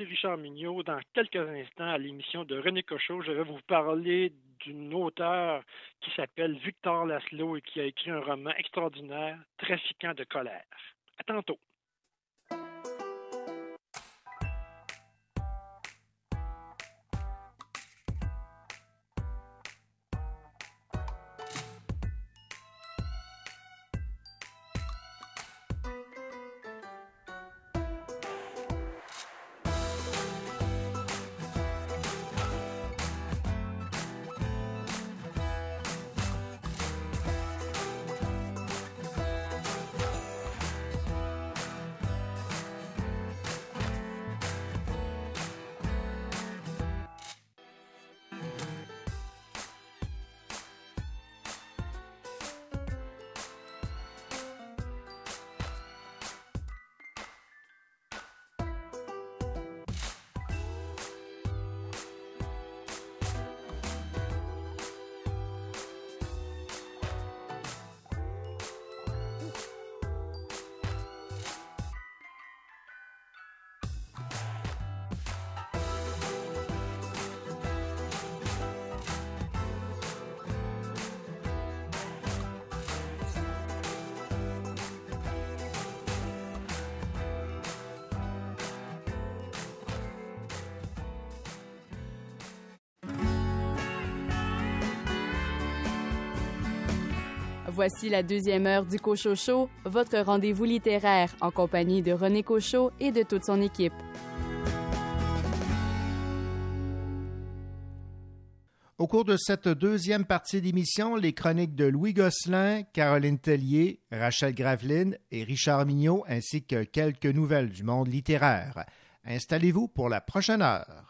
Richard Mignot. Dans quelques instants, à l'émission de René Cochot, je vais vous parler d'une auteure qui s'appelle Victor Laszlo et qui a écrit un roman extraordinaire, Trafiquant de colère. À tantôt. Voici la deuxième heure du Cochocho, votre rendez-vous littéraire en compagnie de René Cochot et de toute son équipe. Au cours de cette deuxième partie d'émission, les chroniques de Louis Gosselin, Caroline Tellier, Rachel Graveline et Richard Mignot, ainsi que quelques nouvelles du monde littéraire. Installez-vous pour la prochaine heure.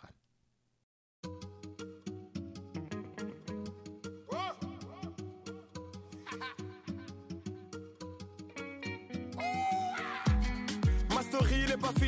Pas.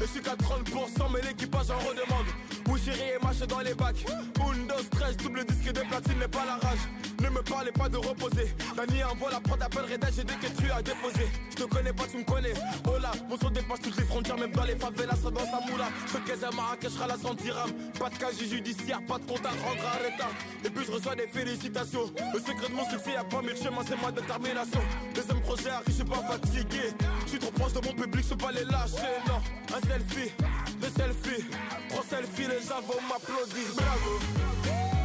Je suis qu'à 30%, mais l'équipage en redemande. Boucherie et marche dans les bacs. Windows 13, double disque de platine n'est pas la rage. Ne me parlez pas de reposer. Dani envoie la prod, appelle Reda, j'ai que tu as déposé. Je te connais pas, tu me connais. Oh là, mon son dépasse toutes les frontières, même dans les favelas, ça dans sa moula. Je qu'est à Marrakech, la 100 dirhams. Pas de casier judiciaire, pas de compte à rendre à retard. Et puis je reçois des félicitations. Le secret de mon succès, y'a pas mille chemins, c'est ma détermination. Deuxième projet arrive, je suis pas fatigué. Je suis trop proche de mon public, je peux pas les lâcher, non. Un selfie, deux selfies, trois selfies, les gens vont m'applaudir. Bravo.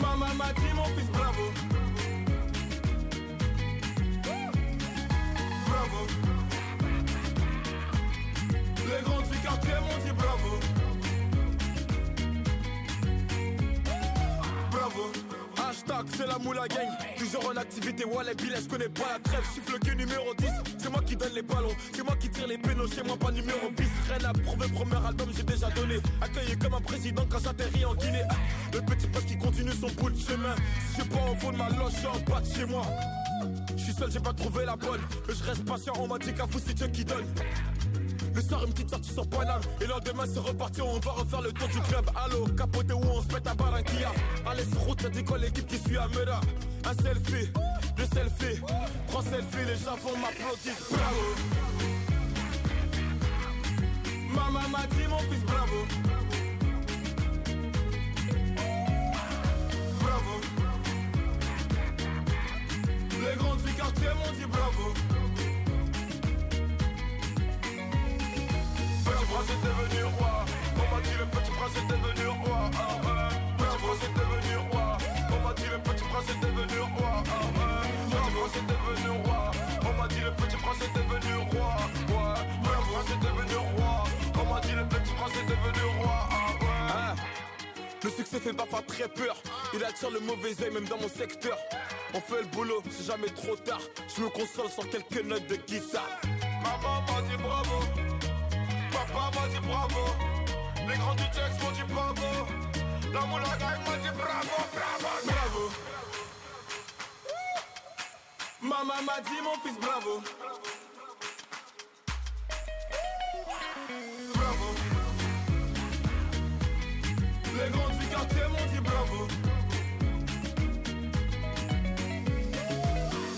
Maman m'a dit mon fils bravo. Bravo. Les grands du quartier m'ont dit bravo. Bravo. Hashtag c'est la moula gang. Toujours en activité, Wallet Billet, je connais pas la trêve. Chiffre cul numéro 10 C'est moi qui donne les ballons. C'est moi qui tire les pénaux Chez moi pas numéro 10 Rien à prouver, premier album j'ai déjà donné. Accueilli comme un président quand j'atterris en Guinée. Ah, Le petit poste qui continue son bout de chemin. Si je pas au fond de ma loge, je en bas de chez moi. Je suis seul, j'ai pas trouvé la bonne. Mais je reste patient, on m'a dit qu'à vous c'est Dieu qui donne le soir, une petite sortie sur Paname. Et le lendemain, c'est reparti, on va refaire le tour du club. Allô, capoté où on se met à Barranquilla. Allez, sur route, dit quoi l'équipe qui suit à Mera Un selfie, deux selfies, trois selfies, les gens vont m'applaudir. Bravo. Maman m'a dit, mon fils, bravo. Bravo. Les grands du quartier m'ont dit bravo. Petit prince est devenu roi. On m'a dit le petit prince est devenu roi? Petit prince est devenu roi. On m'a dit le petit prince est devenu roi? Ouais. Petit prince est devenu roi. On m'a dit le petit prince est devenu roi? Ouais. Petit prince est devenu roi. On m'a dit le petit prince est devenu roi? Le succès fait parfois très peur. Il attire le mauvais œil même dans mon secteur. On fait le boulot, c'est jamais trop tard. Je me console sur quelques notes de guitare. Maman m'a dit bravo. Papa m'a dit bravo. Les grands du texte m'ont dit bravo. La moula gang m'a dit bravo, bravo, bravo. Maman m'a dit mon fils bravo. Bravo. Les grands du quartier m'ont dit bravo.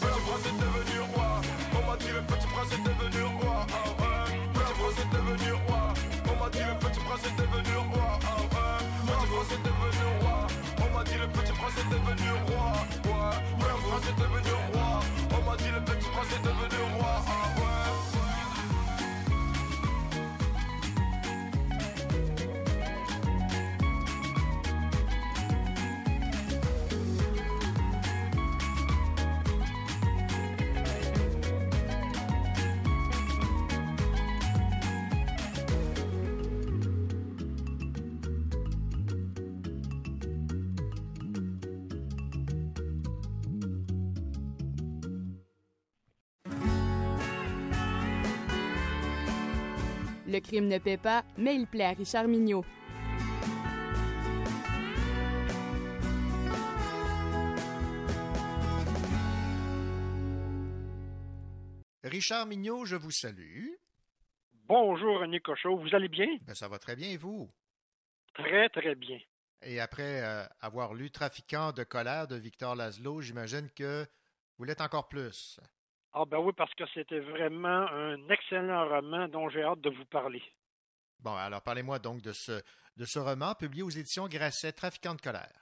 Petit prince est devenu roi. On m'a dit le petit prince est devenu roi? Le crime ne paie pas, mais il plaît à Richard Mignot. Richard Mignot, je vous salue. Bonjour, René Cochot. Vous allez bien? Ben, ça va très bien, et vous? Très, très bien. Et après euh, avoir lu Trafiquant de colère de Victor Laszlo, j'imagine que vous l'êtes encore plus. Ah ben oui, parce que c'était vraiment un excellent roman dont j'ai hâte de vous parler. Bon, alors parlez-moi donc de ce, de ce roman publié aux éditions Grasset, Trafiquant de colère.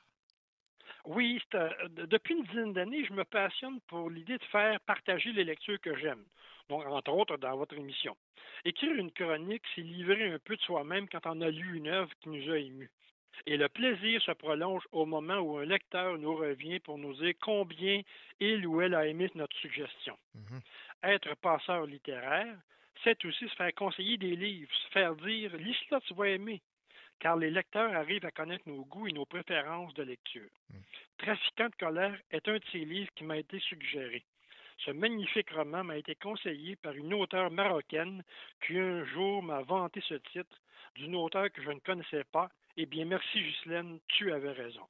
Oui, euh, de- depuis une dizaine d'années, je me passionne pour l'idée de faire partager les lectures que j'aime. Donc, entre autres, dans votre émission. Écrire une chronique, c'est livrer un peu de soi-même quand on a lu une œuvre qui nous a émus. Et le plaisir se prolonge au moment où un lecteur nous revient pour nous dire combien il ou elle a aimé notre suggestion. Être passeur littéraire, c'est aussi se faire conseiller des livres, se faire dire lis-là, tu vas aimer, car les lecteurs arrivent à connaître nos goûts et nos préférences de lecture. Trafiquant de colère est un de ces livres qui m'a été suggéré. Ce magnifique roman m'a été conseillé par une auteure marocaine qui un jour m'a vanté ce titre d'une auteure que je ne connaissais pas. Eh bien, merci Ghislaine, tu avais raison.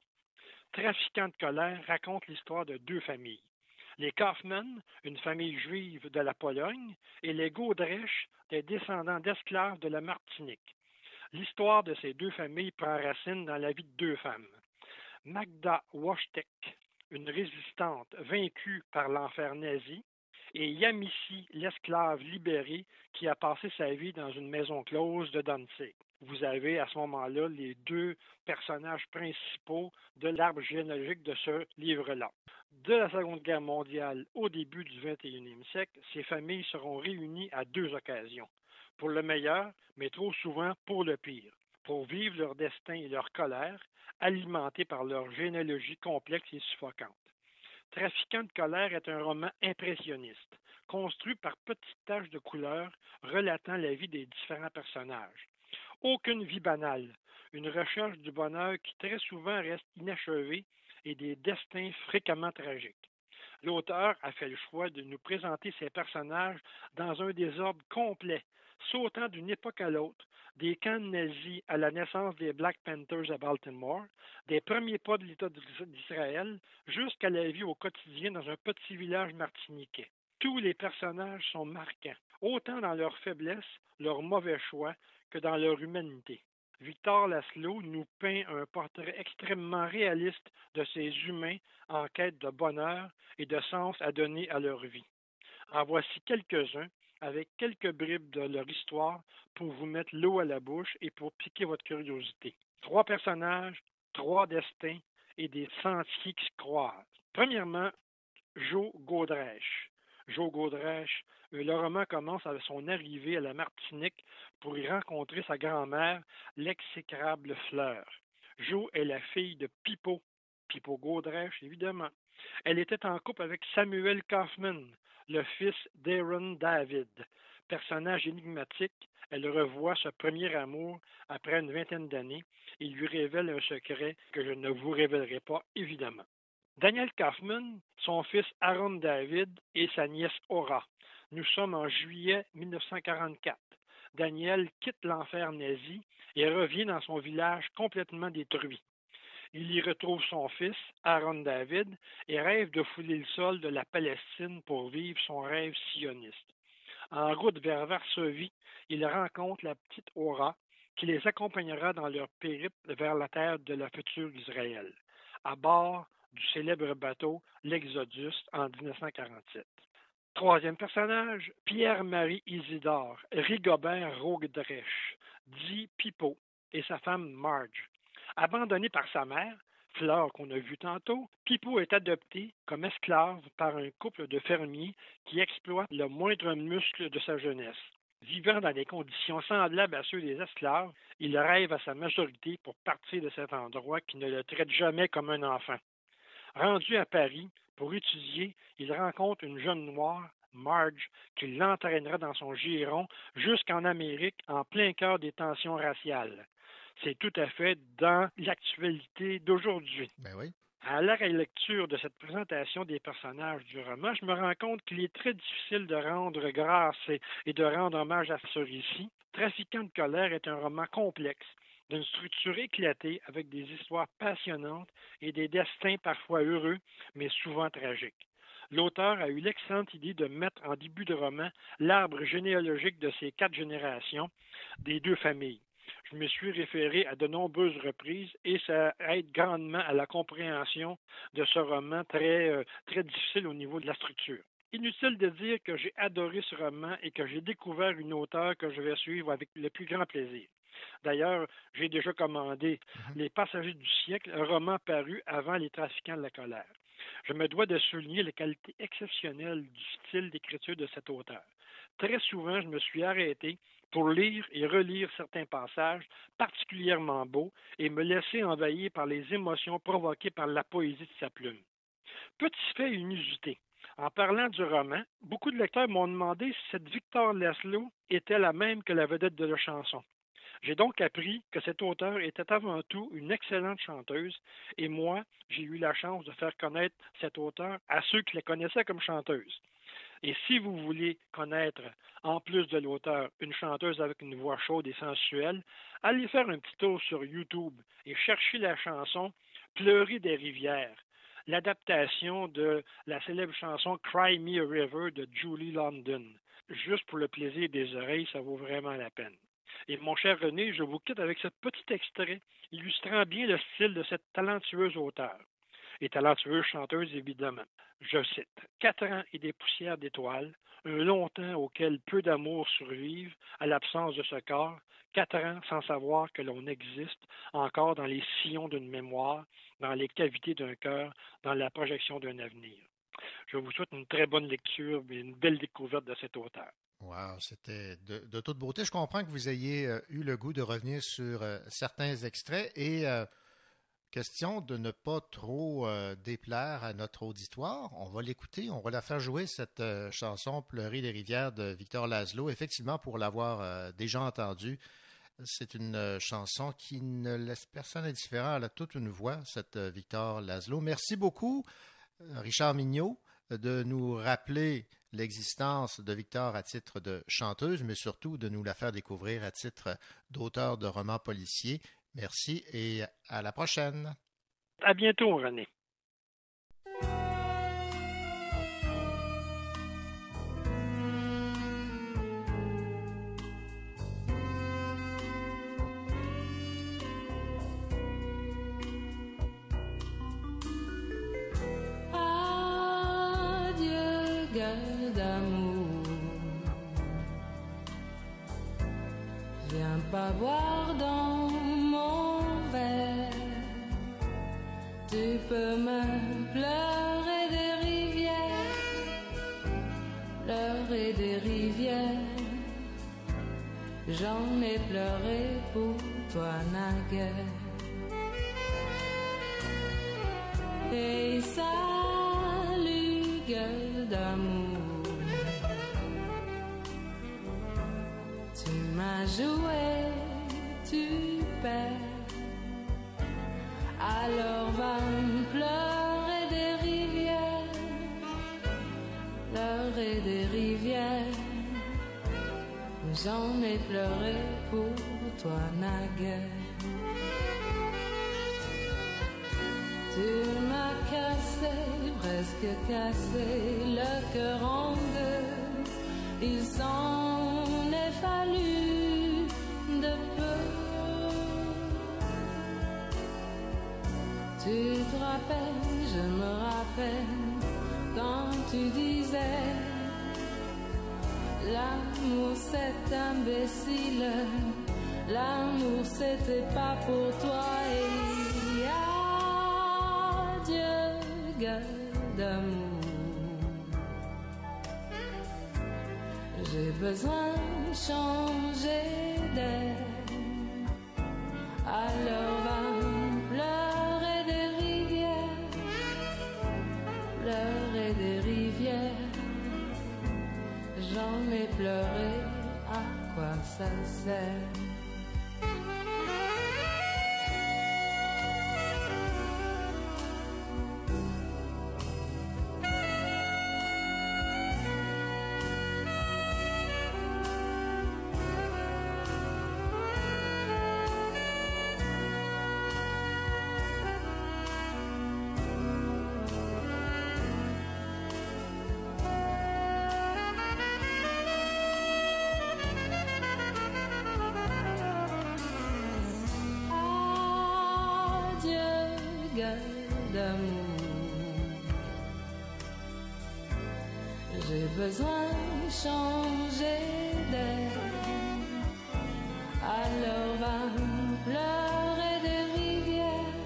Trafiquant de colère raconte l'histoire de deux familles. Les Kaufmann, une famille juive de la Pologne, et les Godrèche, des descendants d'esclaves de la Martinique. L'histoire de ces deux familles prend racine dans la vie de deux femmes. Magda Wojtek, une résistante vaincue par l'enfer nazi, et Yamissi, l'esclave libéré qui a passé sa vie dans une maison close de Danzig. Vous avez à ce moment-là les deux personnages principaux de l'arbre généalogique de ce livre-là. De la Seconde Guerre mondiale au début du 21e siècle, ces familles seront réunies à deux occasions. Pour le meilleur, mais trop souvent pour le pire. Pour vivre leur destin et leur colère, alimentés par leur généalogie complexe et suffocante. Trafiquant de colère est un roman impressionniste, construit par petites taches de couleur relatant la vie des différents personnages. Aucune vie banale, une recherche du bonheur qui très souvent reste inachevée et des destins fréquemment tragiques. L'auteur a fait le choix de nous présenter ces personnages dans un désordre complet, sautant d'une époque à l'autre, des camps nazis à la naissance des Black Panthers à Baltimore, des premiers pas de l'État d'Israël, jusqu'à la vie au quotidien dans un petit village martiniquais. Tous les personnages sont marquants, autant dans leur faiblesse, leur mauvais choix, que dans leur humanité. Victor Laszlo nous peint un portrait extrêmement réaliste de ces humains en quête de bonheur et de sens à donner à leur vie. En voici quelques-uns avec quelques bribes de leur histoire pour vous mettre l'eau à la bouche et pour piquer votre curiosité. Trois personnages, trois destins et des sentiers qui se croisent. Premièrement, Joe Gaudrèche. Joe Gaudrèche, euh, le roman commence avec son arrivée à la Martinique pour y rencontrer sa grand-mère, l'exécrable Fleur. Jo est la fille de Pipo, Pipo Gaudrèche, évidemment. Elle était en couple avec Samuel Kaufman, le fils d'Aaron David. Personnage énigmatique, elle revoit ce premier amour après une vingtaine d'années et lui révèle un secret que je ne vous révélerai pas, évidemment. Daniel Kaufman, son fils Aaron David et sa nièce Aura. Nous sommes en juillet 1944. Daniel quitte l'enfer nazi et revient dans son village complètement détruit. Il y retrouve son fils, Aaron David, et rêve de fouler le sol de la Palestine pour vivre son rêve sioniste. En route vers Varsovie, il rencontre la petite Aura, qui les accompagnera dans leur périple vers la terre de la future Israël, à bord du célèbre bateau l'Exodus en 1947. Troisième personnage, Pierre-Marie Isidore, Rigobert Roguedrèche, dit Pipo, et sa femme Marge. Abandonné par sa mère, Fleur qu'on a vu tantôt, Pipo est adopté comme esclave par un couple de fermiers qui exploitent le moindre muscle de sa jeunesse. Vivant dans des conditions semblables à ceux des esclaves, il rêve à sa majorité pour partir de cet endroit qui ne le traite jamais comme un enfant. Rendu à Paris, pour étudier, il rencontre une jeune noire, Marge, qui l'entraînera dans son giron jusqu'en Amérique en plein cœur des tensions raciales. C'est tout à fait dans l'actualité d'aujourd'hui. Ben oui. À la lecture de cette présentation des personnages du roman, je me rends compte qu'il est très difficile de rendre grâce et, et de rendre hommage à ce récit. Trafiquant de colère est un roman complexe, d'une structure éclatée avec des histoires passionnantes et des destins parfois heureux, mais souvent tragiques. L'auteur a eu l'excellente idée de mettre en début de roman l'arbre généalogique de ces quatre générations des deux familles. Je me suis référé à de nombreuses reprises et ça aide grandement à la compréhension de ce roman très, euh, difficile au niveau de la structure. Inutile de dire que j'ai adoré ce roman et que j'ai découvert une auteure que je vais suivre avec le plus grand plaisir. D'ailleurs, j'ai déjà commandé Les Passagers du siècle, un roman paru avant Les Trafiquants de la colère. Je me dois de souligner la qualité exceptionnelle du style d'écriture de cet auteur. Très souvent, je me suis arrêté pour lire et relire certains passages particulièrement beaux et me laisser envahir par les émotions provoquées par la poésie de sa plume. Petit fait inusité. En parlant du roman, beaucoup de lecteurs m'ont demandé si cette Victor Laszlo était la même que la vedette de la chanson. J'ai donc appris que cet auteur était avant tout une excellente chanteuse et moi, j'ai eu la chance de faire connaître cet auteur à ceux qui la connaissaient comme chanteuse. Et si vous voulez connaître, en plus de l'auteur, une chanteuse avec une voix chaude et sensuelle, allez faire un petit tour sur YouTube et cherchez la chanson Pleurer des rivières, l'adaptation de la célèbre chanson Cry Me a River de Julie London. Juste pour le plaisir des oreilles, ça vaut vraiment la peine. Et mon cher René, je vous quitte avec ce petit extrait illustrant bien le style de cette talentueuse auteure et talentueuse chanteuse, évidemment. Je cite Quatre ans et des poussières d'étoiles, un long temps auquel peu d'amour survivent à l'absence de ce corps, quatre ans sans savoir que l'on existe encore dans les sillons d'une mémoire, dans les cavités d'un cœur, dans la projection d'un avenir. Je vous souhaite une très bonne lecture et une belle découverte de cet auteur. Wow, c'était de, toute beauté. Je comprends que vous ayez euh, eu le goût de revenir sur euh, certains extraits et euh, question de ne pas trop déplaire à notre auditoire. On va l'écouter, on va la faire jouer cette chanson Pleurer les rivières de Victor Laszlo. Effectivement, pour l'avoir déjà entendue, c'est une chanson qui ne laisse personne indifférent. Elle a toute une voix, cette Victor Laszlo. Merci beaucoup, Richard Mignot, de nous rappeler l'existence de Victor à titre de chanteuse, mais surtout de nous la faire découvrir à titre d'auteur de romans policiers. Merci et à la prochaine. À bientôt, René. Pas pour toi et adieu d'amour. J'ai besoin de changer d'air, alors va des rivières. J'en ai pleuré, à quoi ça sert? Alors va pleurer des rivières,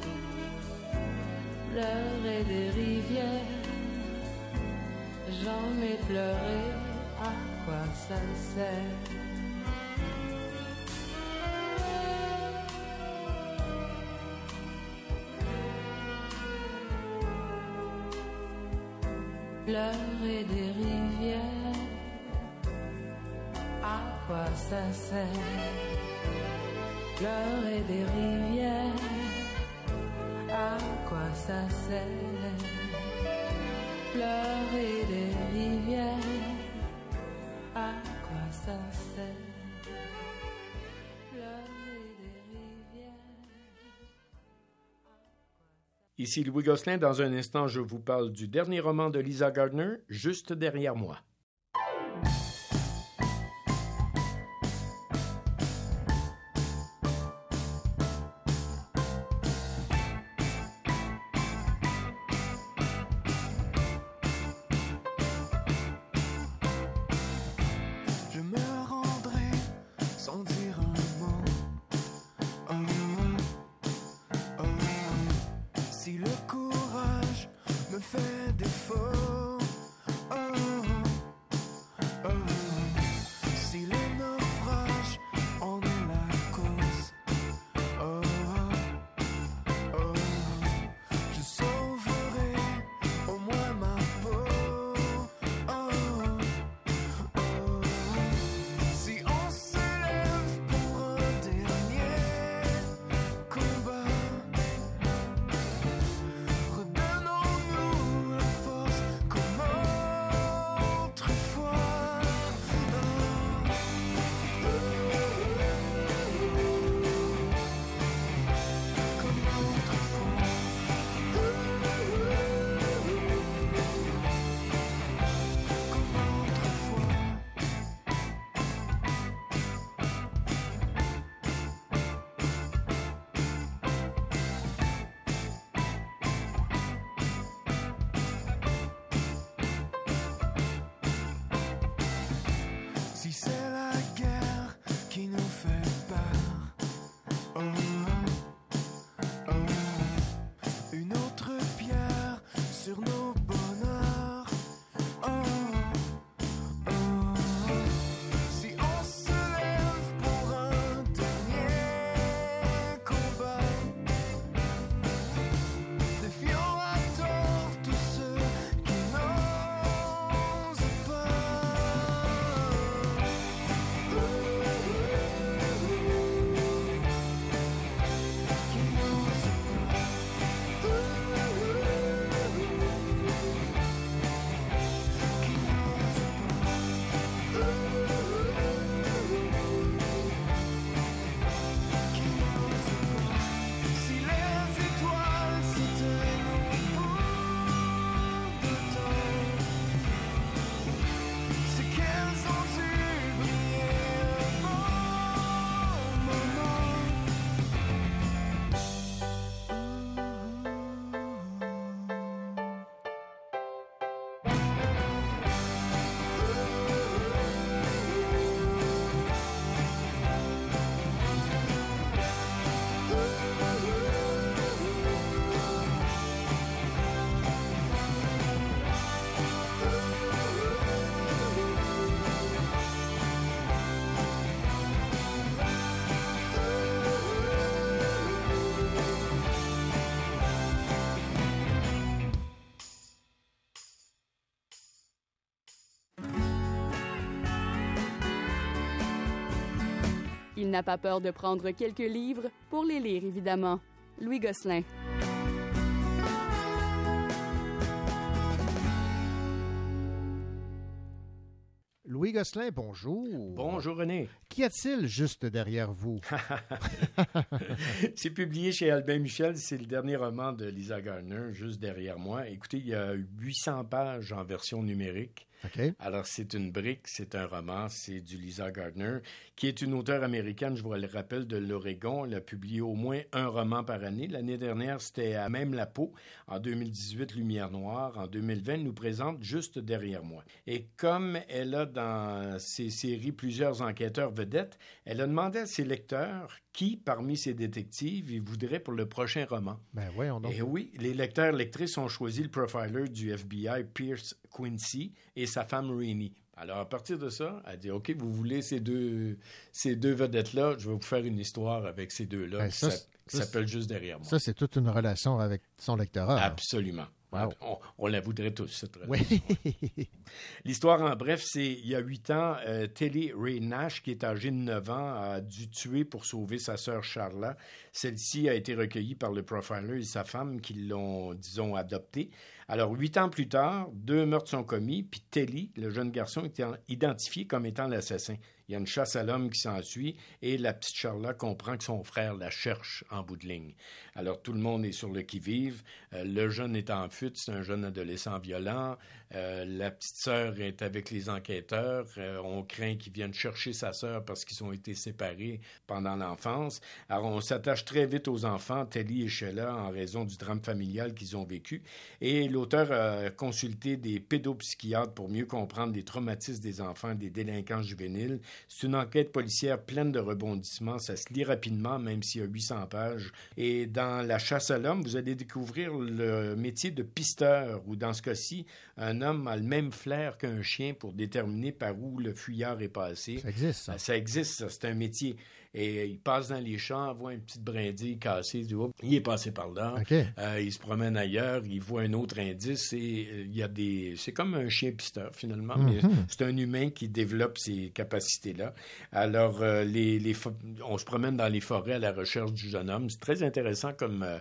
pleurer des rivières. J'en ai pleuré, à quoi ça sert? pleurer des rivières. Ça sert Pleurer des rivières. À quoi ça sert? Pleurer des rivières. À quoi ça sert? Ici Louis Gosselin. Dans un instant, je vous parle du dernier roman de Lisa Gardner, juste derrière moi. N'a pas peur de prendre quelques livres pour les lire, évidemment. Louis Gosselin. Louis Gosselin, bonjour. Bonjour René. Qu'y a-t-il juste derrière vous? c'est publié chez Albin Michel, c'est le dernier roman de Lisa Gardner, juste derrière moi. Écoutez, il y a 800 pages en version numérique. Alors, c'est une brique, c'est un roman, c'est du Lisa Gardner, qui est une auteure américaine, je vous le rappelle, de l'Oregon. Elle a publié au moins un roman par année. L'année dernière, c'était à même la peau. En 2018, Lumière Noire. En 2020, elle nous présente juste derrière moi. Et comme elle a dans ses séries plusieurs enquêteurs vedettes, elle a demandé à ses lecteurs qui, parmi ces détectives, ils voudraient pour le prochain roman. Ben voyons donc. Et oui, les lecteurs lectrices ont choisi le profiler du FBI, Pierce Quincy, et sa femme Rainey. Alors, à partir de ça, elle dit OK, vous voulez ces deux, ces deux vedettes-là, je vais vous faire une histoire avec ces deux-là Ben, qui s'appelle Juste derrière moi. Ça, c'est toute une relation avec son lectorat. Absolument. On, la voudrait tous, cette Oui. L'histoire, en bref, c'est il y a huit ans, euh, Telly Ray Nash, qui est âgée de 9 ans, a dû tuer pour sauver sa sœur Charla. Celle-ci a été recueillie par le profiler et sa femme qui l'ont, disons, adoptée. Alors, huit ans plus tard, deux meurtres sont commis, puis Telly, le jeune garçon, est identifié comme étant l'assassin. Il y a une chasse à l'homme qui s'ensuit et la petite Charlotte comprend que son frère la cherche en bout de ligne. Alors tout le monde est sur le qui-vive. Euh, le jeune est en fuite, c'est un jeune adolescent violent. Euh, la petite sœur est avec les enquêteurs. Euh, on craint qu'ils viennent chercher sa sœur parce qu'ils ont été séparés pendant l'enfance. Alors on s'attache très vite aux enfants, Telly et Sheila, en raison du drame familial qu'ils ont vécu. Et l'auteur a consulté des pédopsychiatres pour mieux comprendre les traumatismes des enfants des délinquants juvéniles. C'est une enquête policière pleine de rebondissements. Ça se lit rapidement, même s'il y a 800 pages. Et dans La chasse à l'homme, vous allez découvrir le métier de pisteur, ou dans ce cas-ci, un homme a le même flair qu'un chien pour déterminer par où le fuyard est passé. Ça existe, ça. Ça existe, ça. C'est un métier. Et il passe dans les champs, voit une petite brindille cassée, il dit, il est passé par là. Euh, il se promène ailleurs, il voit un autre indice et euh, il y a des... C'est comme un chien pisteur, finalement, mais Mhm. c'est un humain qui développe ces capacités-là. Alors, euh, les, on se promène dans les forêts à la recherche du jeune homme. C'est très intéressant comme... euh,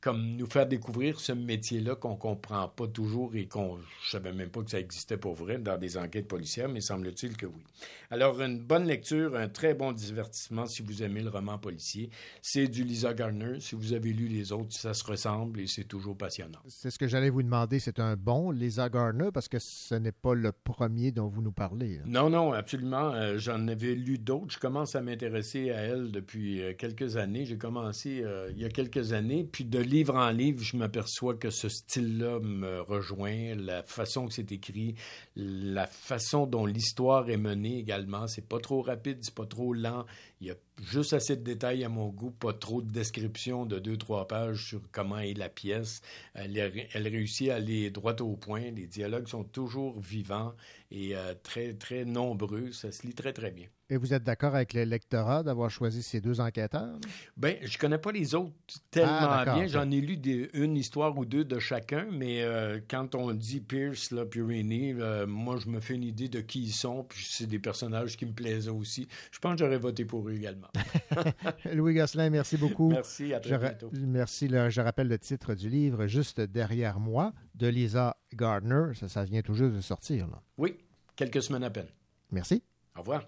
comme nous faire découvrir ce métier-là qu'on comprend pas toujours et qu'on je savais même pas que ça existait pour vrai dans des enquêtes policières, mais semble-t-il que oui. Alors une bonne lecture, un très bon divertissement si vous aimez le roman policier. C'est du Lisa Gardner. Si vous avez lu les autres, ça se ressemble et c'est toujours passionnant. C'est ce que j'allais vous demander. C'est un bon Lisa Gardner parce que ce n'est pas le premier dont vous nous parlez. là. Non, non, absolument. Euh, J'en avais lu d'autres. Je commence à m'intéresser à elle depuis euh, quelques années. J'ai commencé euh, il y a quelques années. Puis de livre en livre, je m'aperçois que ce style-là me rejoint. La façon que c'est écrit, la façon dont l'histoire est menée également. C'est pas trop rapide, c'est pas trop lent. Il y a juste assez de détails à mon goût, pas trop de descriptions de deux, trois pages sur comment est la pièce. Elle, réussit à aller droit au point. Les dialogues sont toujours vivants et euh, très, très nombreux. Ça se lit très, très bien. Et vous êtes d'accord avec le lectorat d'avoir choisi ces deux enquêteurs? Ben, je connais pas les autres tellement Ah, bien. J'en ai lu des- une histoire ou deux de chacun, mais euh, quand on dit Pierce, là, Purini, euh, moi, je me fais une idée de qui ils sont, puis c'est des personnages qui me plaisaient aussi. Je pense que j'aurais voté pour eux également. Louis Gosselin, merci beaucoup. Merci, à très Je bientôt. Merci. le- je rappelle le titre du livre juste derrière moi de Lisa Gardner. Ça, ça vient tout juste de sortir. là. Oui, quelques semaines à peine. Merci. Au revoir.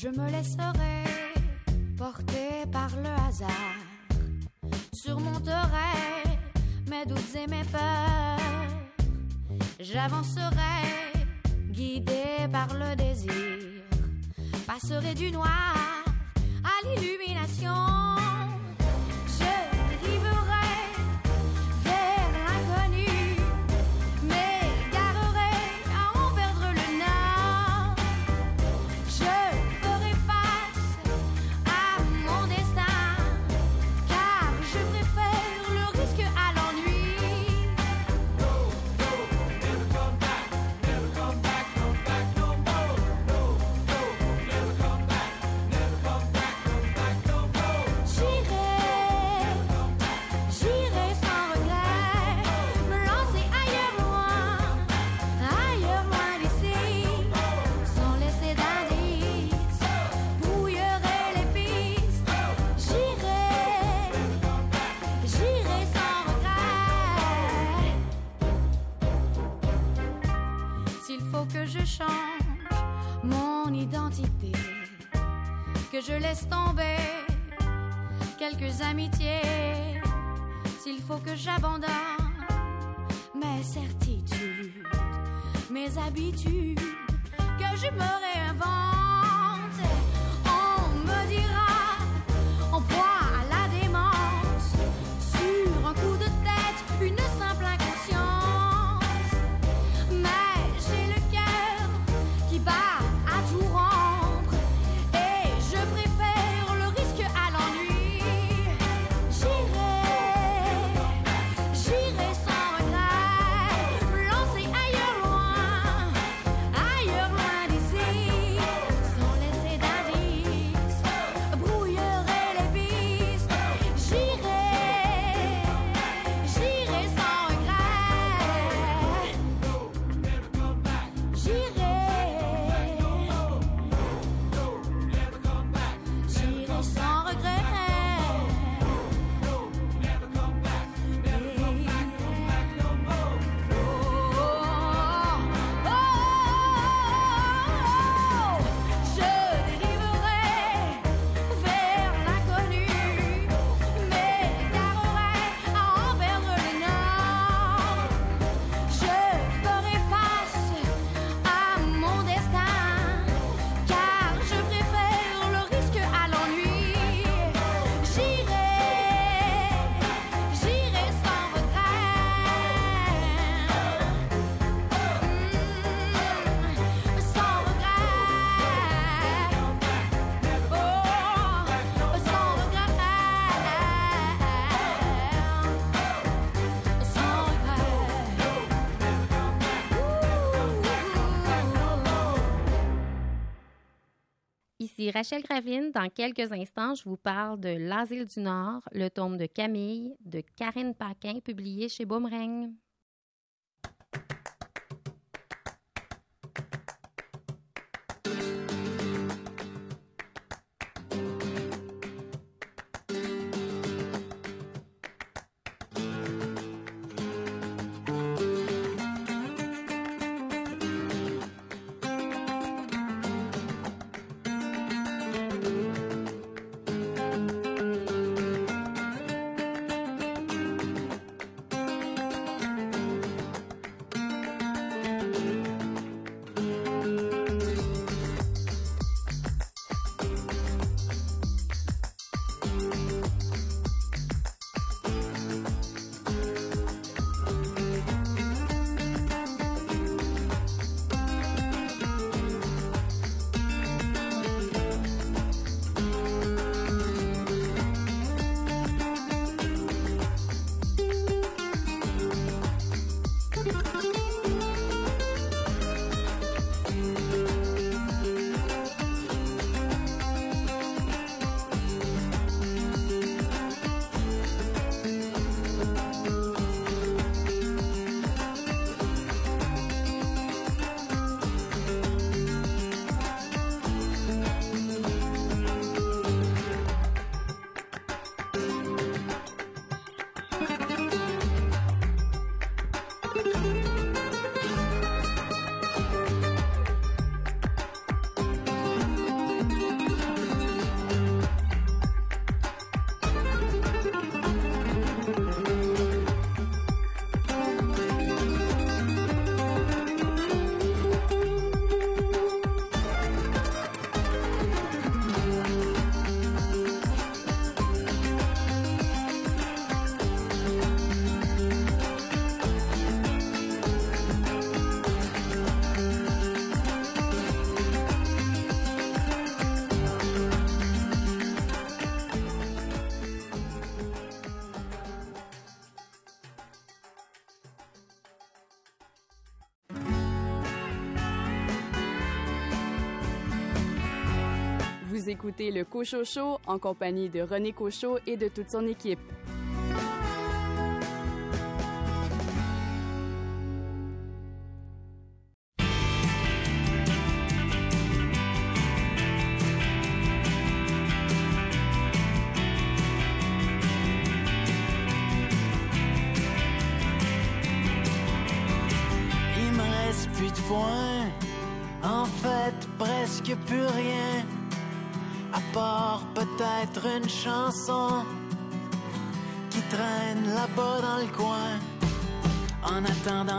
Je me laisserai porter par le hasard. Surmonterai mes doutes et mes peurs. J'avancerai guidé par le désir. Passerai du noir à l'illumination. Que je change mon identité, que je laisse tomber quelques amitiés, s'il faut que j'abandonne mes certitudes, mes habitudes, que je me réinvente. Rachel Gravine. Dans quelques instants, je vous parle de L'Asile du Nord, le tome de Camille de Karine Paquin, publié chez Boomerang. Vous écoutez le Cochot Show en compagnie de René Cochot et de toute son équipe.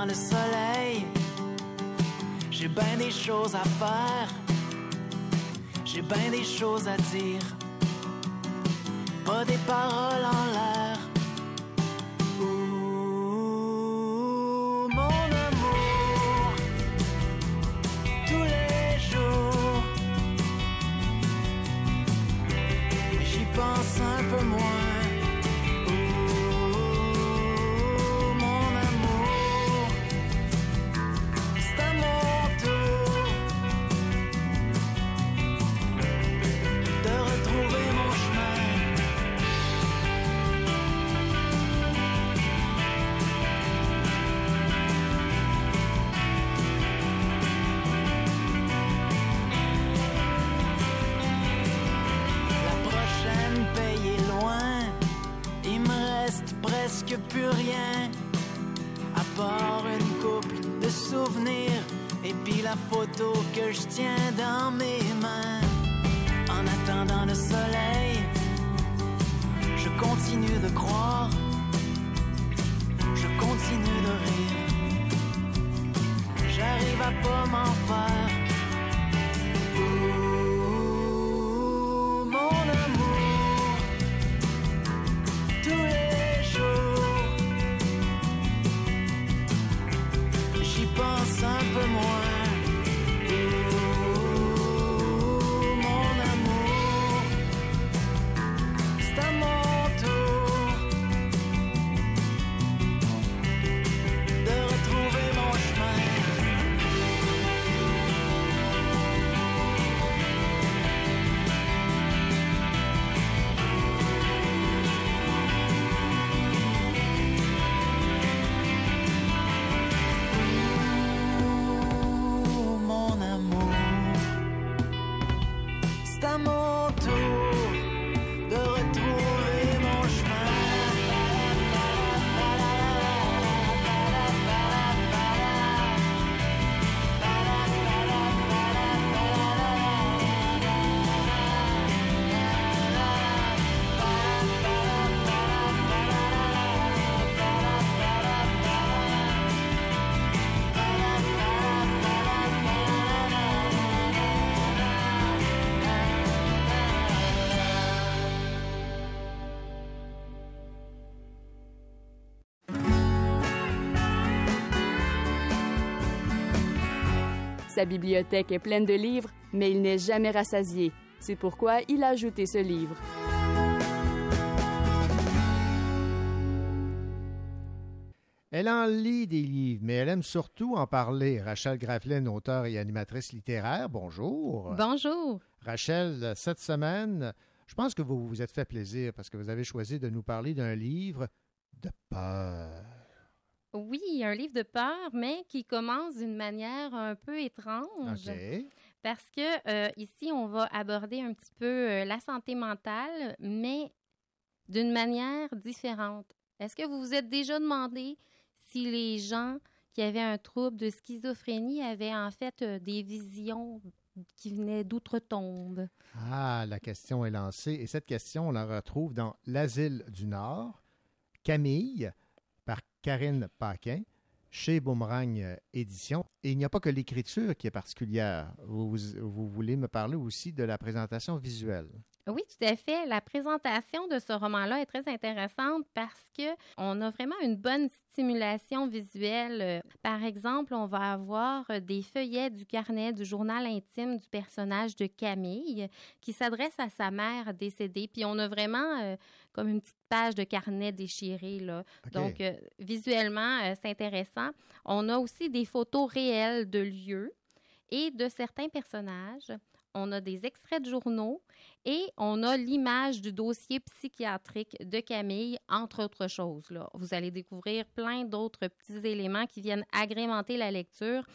Le soleil, j'ai bien des choses à faire, j'ai bien des choses à dire, pas des paroles en Sa bibliothèque est pleine de livres, mais il n'est jamais rassasié. C'est pourquoi il a ajouté ce livre. Elle en lit des livres, mais elle aime surtout en parler. Rachel Gravelin, auteure et animatrice littéraire, bonjour. Bonjour. Rachel, cette semaine, je pense que vous vous êtes fait plaisir parce que vous avez choisi de nous parler d'un livre de peur. Oui, un livre de peur, mais qui commence d'une manière un peu étrange. Parce que euh, ici, on va aborder un petit peu euh, la santé mentale, mais d'une manière différente. Est-ce que vous vous êtes déjà demandé si les gens qui avaient un trouble de schizophrénie avaient en fait euh, des visions qui venaient d'outre-tombe? Ah, la question est lancée. Et cette question, on la retrouve dans L'Asile du Nord, Camille, par Karine Paquin, chez Boomerang euh, Édition. Et il n'y a pas que l'écriture qui est particulière. Vous, vous voulez me parler aussi de la présentation visuelle. Oui, tout à fait. La présentation de ce roman-là est très intéressante parce que on a vraiment une bonne stimulation visuelle. Par exemple, on va avoir des feuillets du carnet du journal intime du personnage de Camille qui s'adresse à sa mère décédée. Puis on a vraiment euh, comme une petite page de carnet déchiré. Là. Donc, euh, visuellement, euh, c'est intéressant. On a aussi des photos réelles de lieux et de certains personnages. On a des extraits de journaux et on a l'image du dossier psychiatrique de Camille, entre autres choses. Là. Vous allez découvrir plein d'autres petits éléments qui viennent agrémenter la lecture.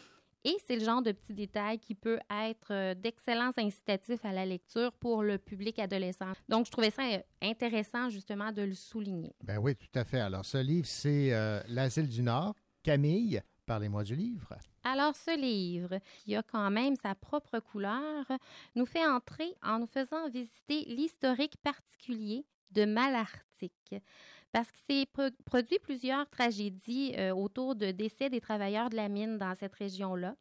Et c'est le genre de petits détails qui peut être euh, d'excellents incitatifs à la lecture pour le public adolescent. Donc, je trouvais ça euh, intéressant justement de le souligner. Ben oui, tout à fait. Alors, ce livre, c'est euh, L'Asile du Nord. Camille, parlez-moi du livre. Alors, ce livre, qui a quand même sa propre couleur, nous fait entrer en nous faisant visiter l'historique particulier de Malartic. Parce qu'il s'est pro- produit plusieurs tragédies euh, autour de décès des travailleurs de la mine dans cette région-là.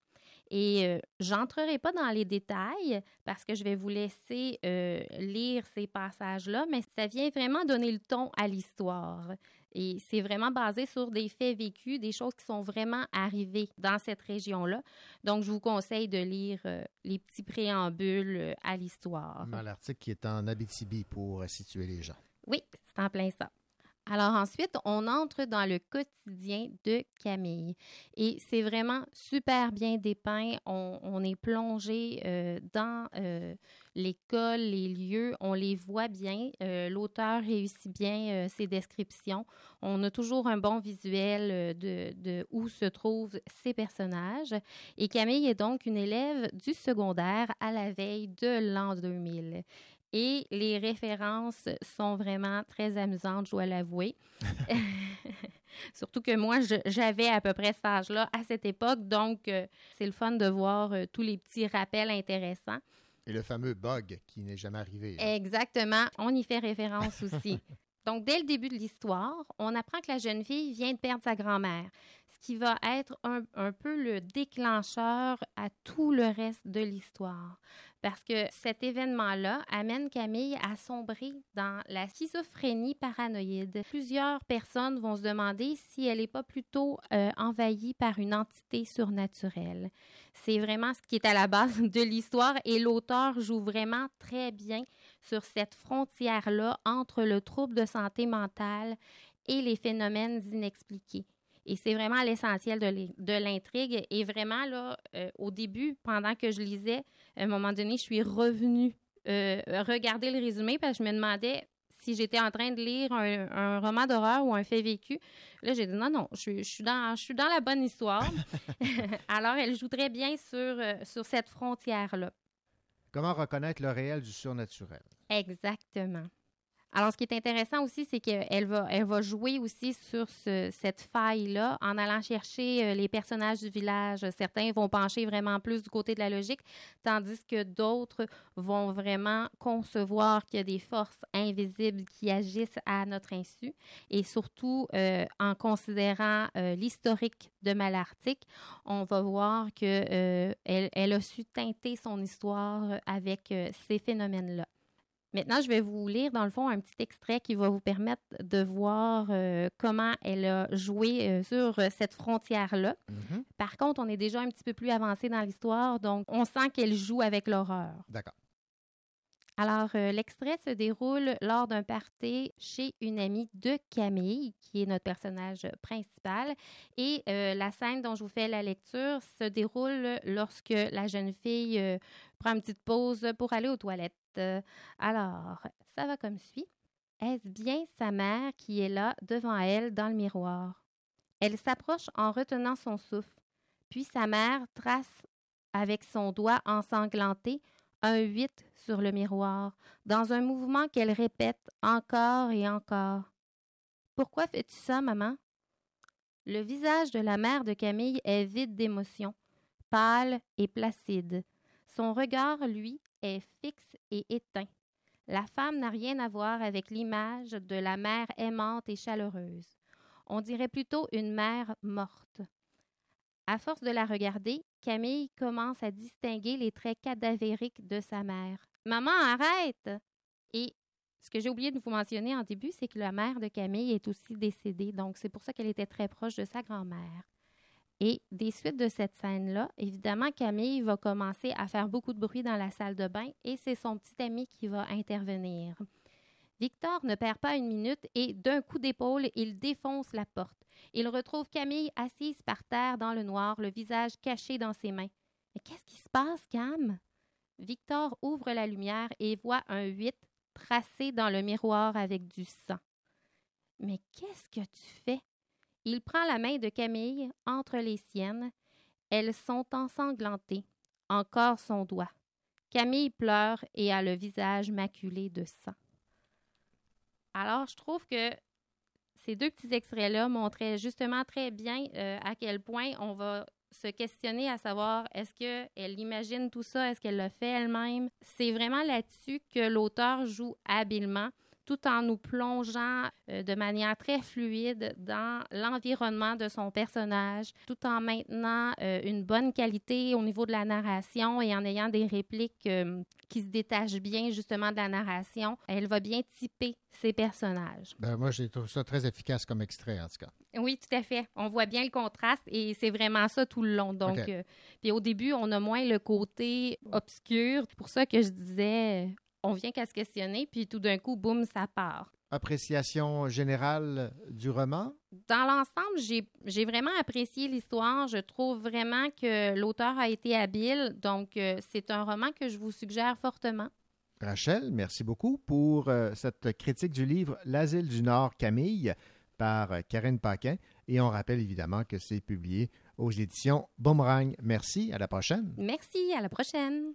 Et euh, j'entrerai pas dans les détails parce que je vais vous laisser euh, lire ces passages-là, mais ça vient vraiment donner le ton à l'histoire. Et c'est vraiment basé sur des faits vécus, des choses qui sont vraiment arrivées dans cette région-là. Donc, je vous conseille de lire euh, les petits préambules à l'histoire. Dans l'article qui est en Abitibi pour situer les gens. Oui, c'est en plein ça. Alors ensuite, on entre dans le quotidien de Camille. Et c'est vraiment super bien dépeint. On, est plongé euh, dans euh, l'école, les lieux, on les voit bien. Euh, L'auteur réussit bien ses descriptions. On a toujours un bon visuel de, de où se trouvent ces personnages. Et Camille est donc une élève du secondaire à la veille de l'an 2000. Et les références sont vraiment très amusantes, je dois l'avouer. Surtout que moi, j'avais à peu près cet âge-là à cette époque, donc euh, c'est le fun de voir euh, tous les petits rappels intéressants. Et le fameux bug qui n'est jamais arrivé. Exactement, on y fait référence aussi. Donc, dès le début de l'histoire, on apprend que la jeune fille vient de perdre sa grand-mère, ce qui va être un, peu le déclencheur à tout le reste de l'histoire. Parce que cet événement-là amène Camille à sombrer dans la schizophrénie paranoïde. Plusieurs personnes vont se demander si elle n'est pas plutôt euh, envahie par une entité surnaturelle. C'est vraiment ce qui est à la base de l'histoire et l'auteur joue vraiment très bien sur cette frontière-là entre le trouble de santé mentale et les phénomènes inexpliqués. Et c'est vraiment l'essentiel de l'in- de l'intrigue. Et vraiment, là, euh, au début, pendant que je lisais, à un moment donné, je suis revenue euh, regarder le résumé parce que je me demandais si j'étais en train de lire un, un roman d'horreur ou un fait vécu. Là, j'ai dit non, non, je, suis- je suis dans, je suis dans la bonne histoire. Alors, elle joue très bien sur, euh, sur cette frontière-là. Comment reconnaître le réel du surnaturel? Exactement. Alors, ce qui est intéressant aussi, c'est qu'elle va, elle va jouer aussi sur ce- cette faille-là en allant chercher euh, les personnages du village. Certains vont pencher vraiment plus du côté de la logique, tandis que d'autres vont vraiment concevoir qu'il y a des forces invisibles qui agissent à notre insu. Et surtout, euh, en considérant euh, l'historique de Malartic, on va voir que euh, elle, a su teinter son histoire avec ces phénomènes-là. Maintenant, je vais vous lire, dans le fond, un petit extrait qui va vous permettre de voir euh, comment elle a joué euh, sur euh, cette frontière-là. Mhm. Par contre, on est déjà un petit peu plus avancé dans l'histoire, donc on sent qu'elle joue avec l'horreur. D'accord. Alors, euh, l'extrait se déroule lors d'un party chez une amie de Camille, qui est notre personnage principal. Et euh, la scène dont je vous fais la lecture se déroule lorsque la jeune fille euh, prend une petite pause pour aller aux toilettes. Euh, alors, ça va comme suit. Est-ce bien sa mère qui est là devant elle dans le miroir? Elle s'approche en retenant son souffle. Puis sa mère trace avec son doigt ensanglanté un 8 sur le miroir, dans un mouvement qu'elle répète encore et encore. Pourquoi fais-tu ça, maman? Le visage de la mère de Camille est vide d'émotion, pâle et placide. Son regard, lui, est fixe et éteint. La femme n'a rien à voir avec l'image de la mère aimante et chaleureuse. On dirait plutôt une mère morte. À force de la regarder, Camille commence à distinguer les traits cadavériques de sa mère. Maman, arrête! Et ce que j'ai oublié de vous mentionner en début, c'est que la mère de Camille est aussi décédée, donc c'est pour ça qu'elle était très proche de sa grand-mère. Et des suites de cette scène-là, évidemment, Camille va commencer à faire beaucoup de bruit dans la salle de bain et c'est son petit ami qui va intervenir. Victor ne perd pas une minute et d'un coup d'épaule, il défonce la porte. Il retrouve Camille assise par terre dans le noir, le visage caché dans ses mains. Mais qu'est-ce qui se passe, Cam? Victor ouvre la lumière et voit un 8 tracé dans le miroir avec du sang. Mais qu'est-ce que tu fais? Il prend la main de Camille entre les siennes. Elles sont ensanglantées. Encore son doigt. Camille pleure et a le visage maculé de sang. Alors, je trouve que ces deux petits extraits-là montraient justement très bien euh, à quel point on va se questionner à savoir est-ce qu'elle imagine tout ça, est-ce qu'elle le fait elle-même? C'est vraiment là-dessus que l'auteur joue habilement tout en nous plongeant euh, de manière très fluide dans l'environnement de son personnage, tout en maintenant euh, une bonne qualité au niveau de la narration et en ayant des répliques euh, qui se détachent bien justement de la narration. Elle va bien typer ses personnages. Ben, moi, j'ai trouvé ça très efficace comme extrait, en tout cas. Oui, tout à fait. On voit bien le contraste et c'est vraiment ça tout le long. Donc, puis au début, on a moins le côté obscur. C'est pour ça que je disais, on vient qu'à se questionner, puis tout d'un coup, boum, ça part. Appréciation générale du roman? Dans l'ensemble, j'ai vraiment apprécié l'histoire. Je trouve vraiment que l'auteur a été habile. Donc, euh, c'est un roman que je vous suggère fortement. Rachel, merci beaucoup pour euh, cette critique du livre L'Asile du Nord, Camille, par euh, Karine Paquin. Et on rappelle évidemment que c'est publié aux éditions Boomerang. Merci, à la prochaine. Merci, à la prochaine.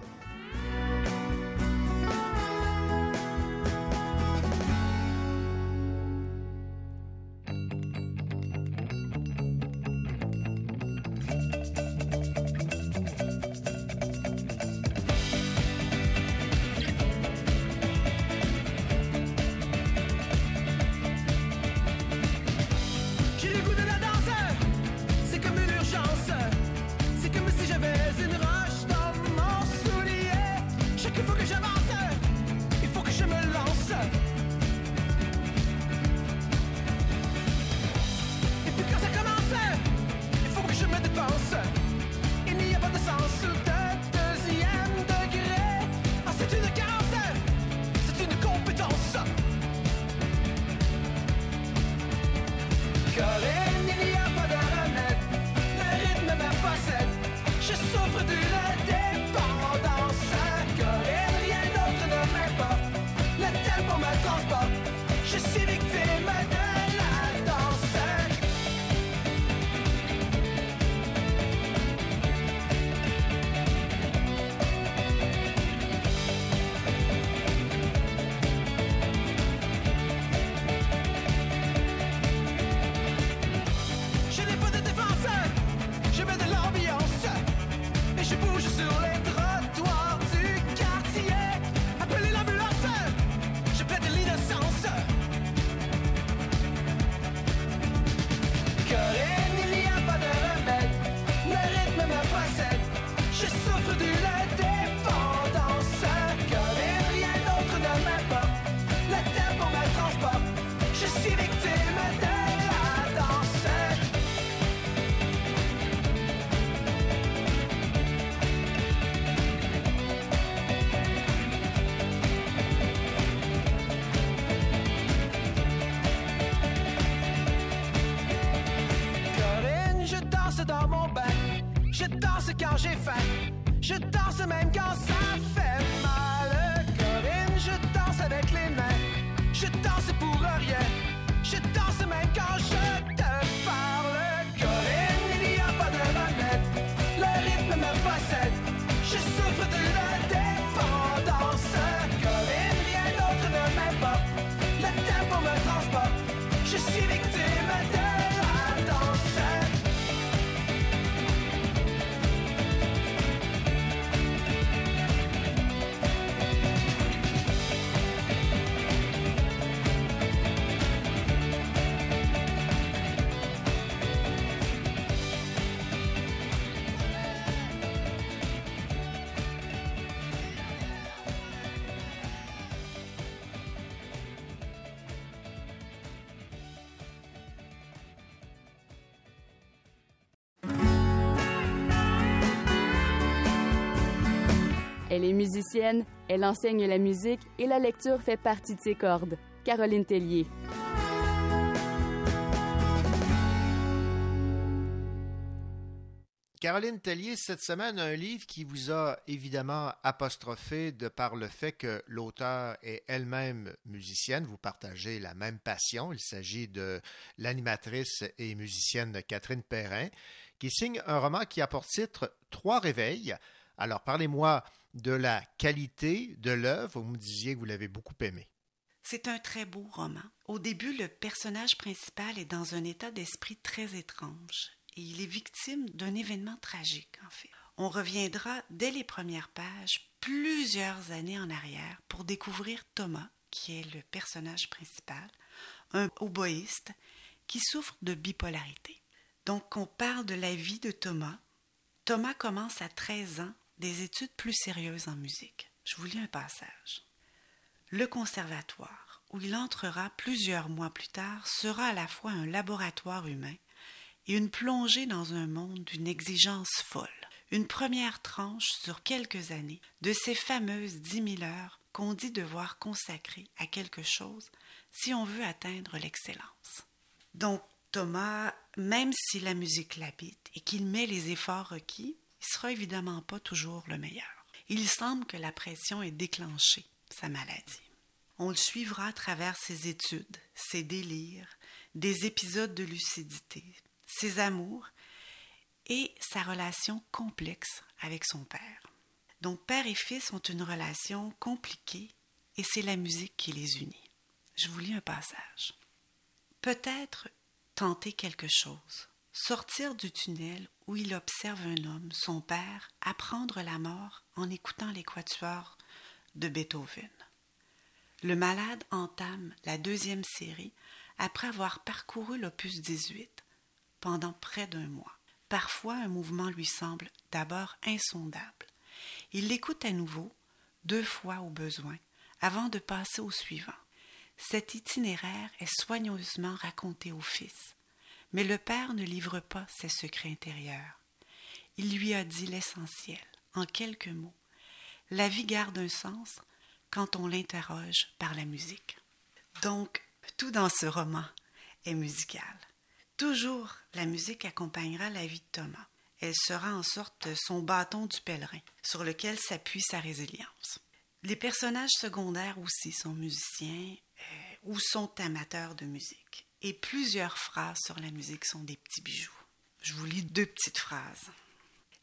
Musicienne, elle enseigne la musique et la lecture fait partie de ses cordes. Caroline Tellier. Caroline Tellier, cette semaine, un livre qui vous a évidemment apostrophé de par le fait que l'auteur est elle-même musicienne. Vous partagez la même passion. Il s'agit de l'animatrice et musicienne Catherine Perrin, qui signe un roman qui a pour titre Trois réveils. Alors, parlez-moi de la qualité de l'œuvre. Vous me disiez que vous l'avez beaucoup aimé. C'est un très beau roman. Au début, le personnage principal est dans un état d'esprit très étrange et il est victime d'un événement tragique, en fait. On reviendra dès les premières pages plusieurs années en arrière pour découvrir Thomas, qui est le personnage principal, un oboïste qui souffre de bipolarité. Donc, on parle de la vie de Thomas. Thomas commence à 13 ans des études plus sérieuses en musique. Je vous lis un passage. Le conservatoire, où il entrera plusieurs mois plus tard, sera à la fois un laboratoire humain et une plongée dans un monde d'une exigence folle, une première tranche sur quelques années de ces fameuses dix mille heures qu'on dit devoir consacrer à quelque chose si on veut atteindre l'excellence. Donc Thomas, même si la musique l'habite et qu'il met les efforts requis, il sera évidemment pas toujours le meilleur. Il semble que la pression ait déclenché sa maladie. On le suivra à travers ses études, ses délires, des épisodes de lucidité, ses amours et sa relation complexe avec son père. Donc père et fils ont une relation compliquée et c'est la musique qui les unit. Je vous lis un passage. Peut-être tenter quelque chose, sortir du tunnel où il observe un homme, son père, apprendre la mort en écoutant les quatuors de Beethoven. Le malade entame la deuxième série après avoir parcouru l'opus 18 pendant près d'un mois. Parfois, un mouvement lui semble d'abord insondable. Il l'écoute à nouveau, deux fois au besoin, avant de passer au suivant. Cet itinéraire est soigneusement raconté au fils, mais le père ne livre pas ses secrets intérieurs. Il lui a dit l'essentiel, en quelques mots. La vie garde un sens quand on l'interroge par la musique. Donc, tout dans ce roman est musical. Toujours, la musique accompagnera la vie de Thomas. Elle sera en sorte son bâton du pèlerin, sur lequel s'appuie sa résilience. Les personnages secondaires aussi sont musiciens euh, ou sont amateurs de musique. Et plusieurs phrases sur la musique sont des petits bijoux. Je vous lis deux petites phrases.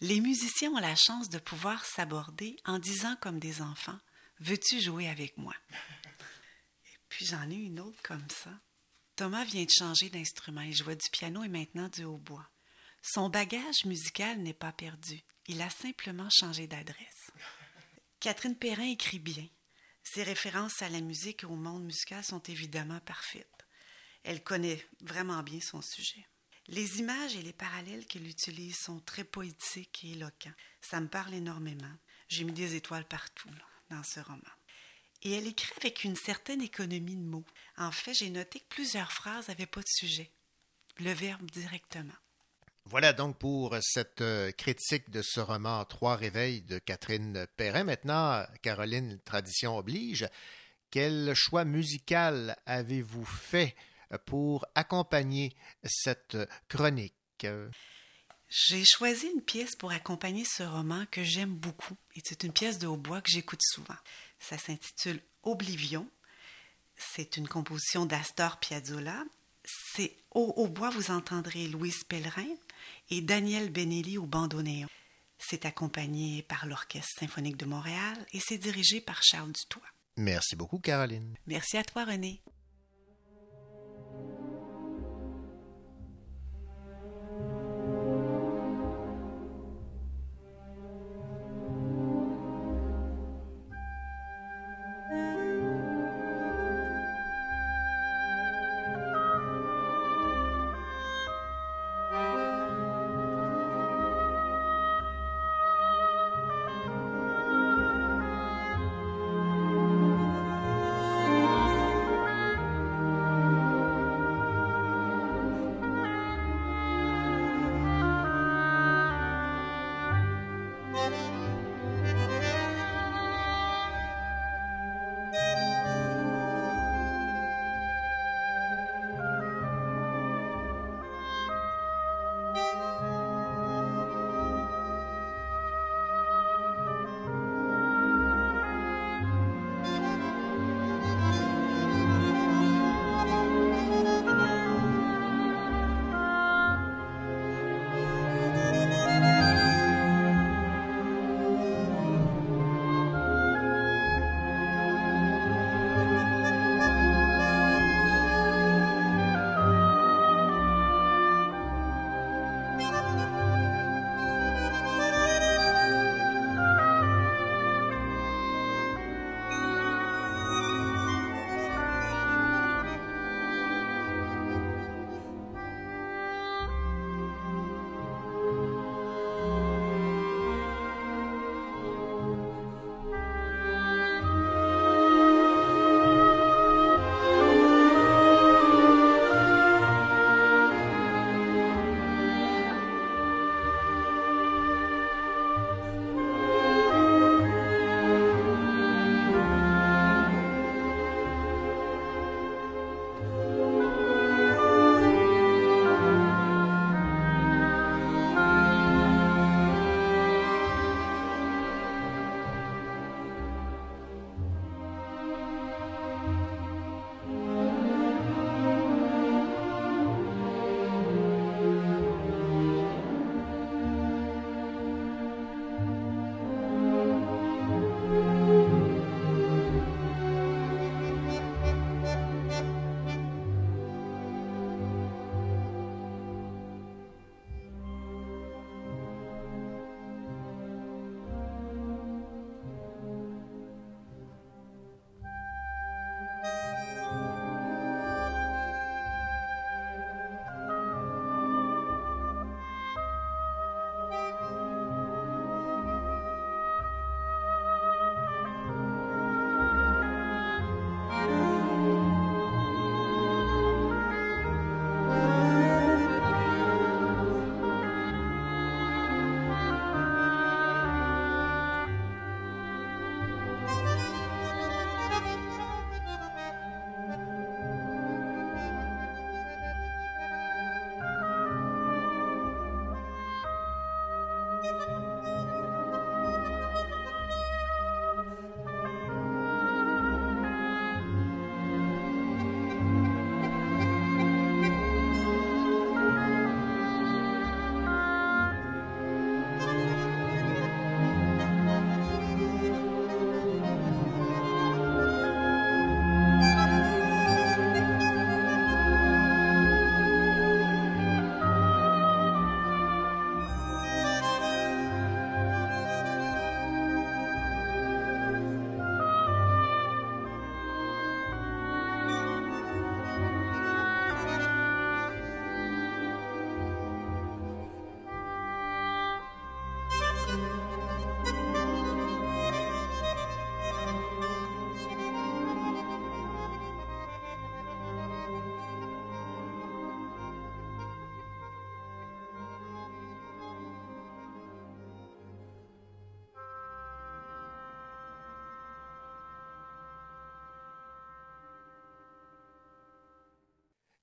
Les musiciens ont la chance de pouvoir s'aborder en disant comme des enfants Veux-tu jouer avec moi Et puis j'en ai une autre comme ça. Thomas vient de changer d'instrument. Il jouait du piano et maintenant du hautbois. Son bagage musical n'est pas perdu. Il a simplement changé d'adresse. Catherine Perrin écrit bien. Ses références à la musique et au monde musical sont évidemment parfaites. Elle connaît vraiment bien son sujet. Les images et les parallèles qu'elle utilise sont très poétiques et éloquents. Ça me parle énormément. J'ai mis des étoiles partout dans ce roman. Et elle écrit avec une certaine économie de mots. En fait, j'ai noté que plusieurs phrases n'avaient pas de sujet. Le verbe directement. Voilà donc pour cette euh, critique de ce roman Trois réveils de Catherine Perrin. Maintenant, Caroline, tradition oblige, quel choix musical avez-vous fait pour accompagner cette chronique? J'ai choisi une pièce pour accompagner ce roman que j'aime beaucoup et c'est une pièce de hautbois que j'écoute souvent. Ça s'intitule Oblivion. C'est une composition d'Astor Piazzolla. C'est au hautbois, vous entendrez Louise Pellerin et Daniel Benelli au bandoneon. C'est accompagné par l'Orchestre symphonique de Montréal et c'est dirigé par Charles Dutoit. Merci beaucoup, Caroline. Merci à toi, René.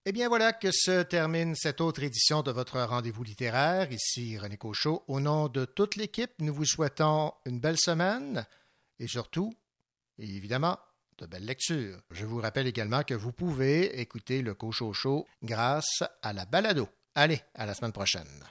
Eh bien voilà que se termine cette autre édition de votre rendez-vous littéraire. Ici René Cochot. Au nom de toute l'équipe, nous vous souhaitons une belle semaine et surtout, évidemment, de belles lectures. Je vous rappelle également que vous pouvez écouter le Cochot Show grâce à la balado. Allez, à la semaine prochaine.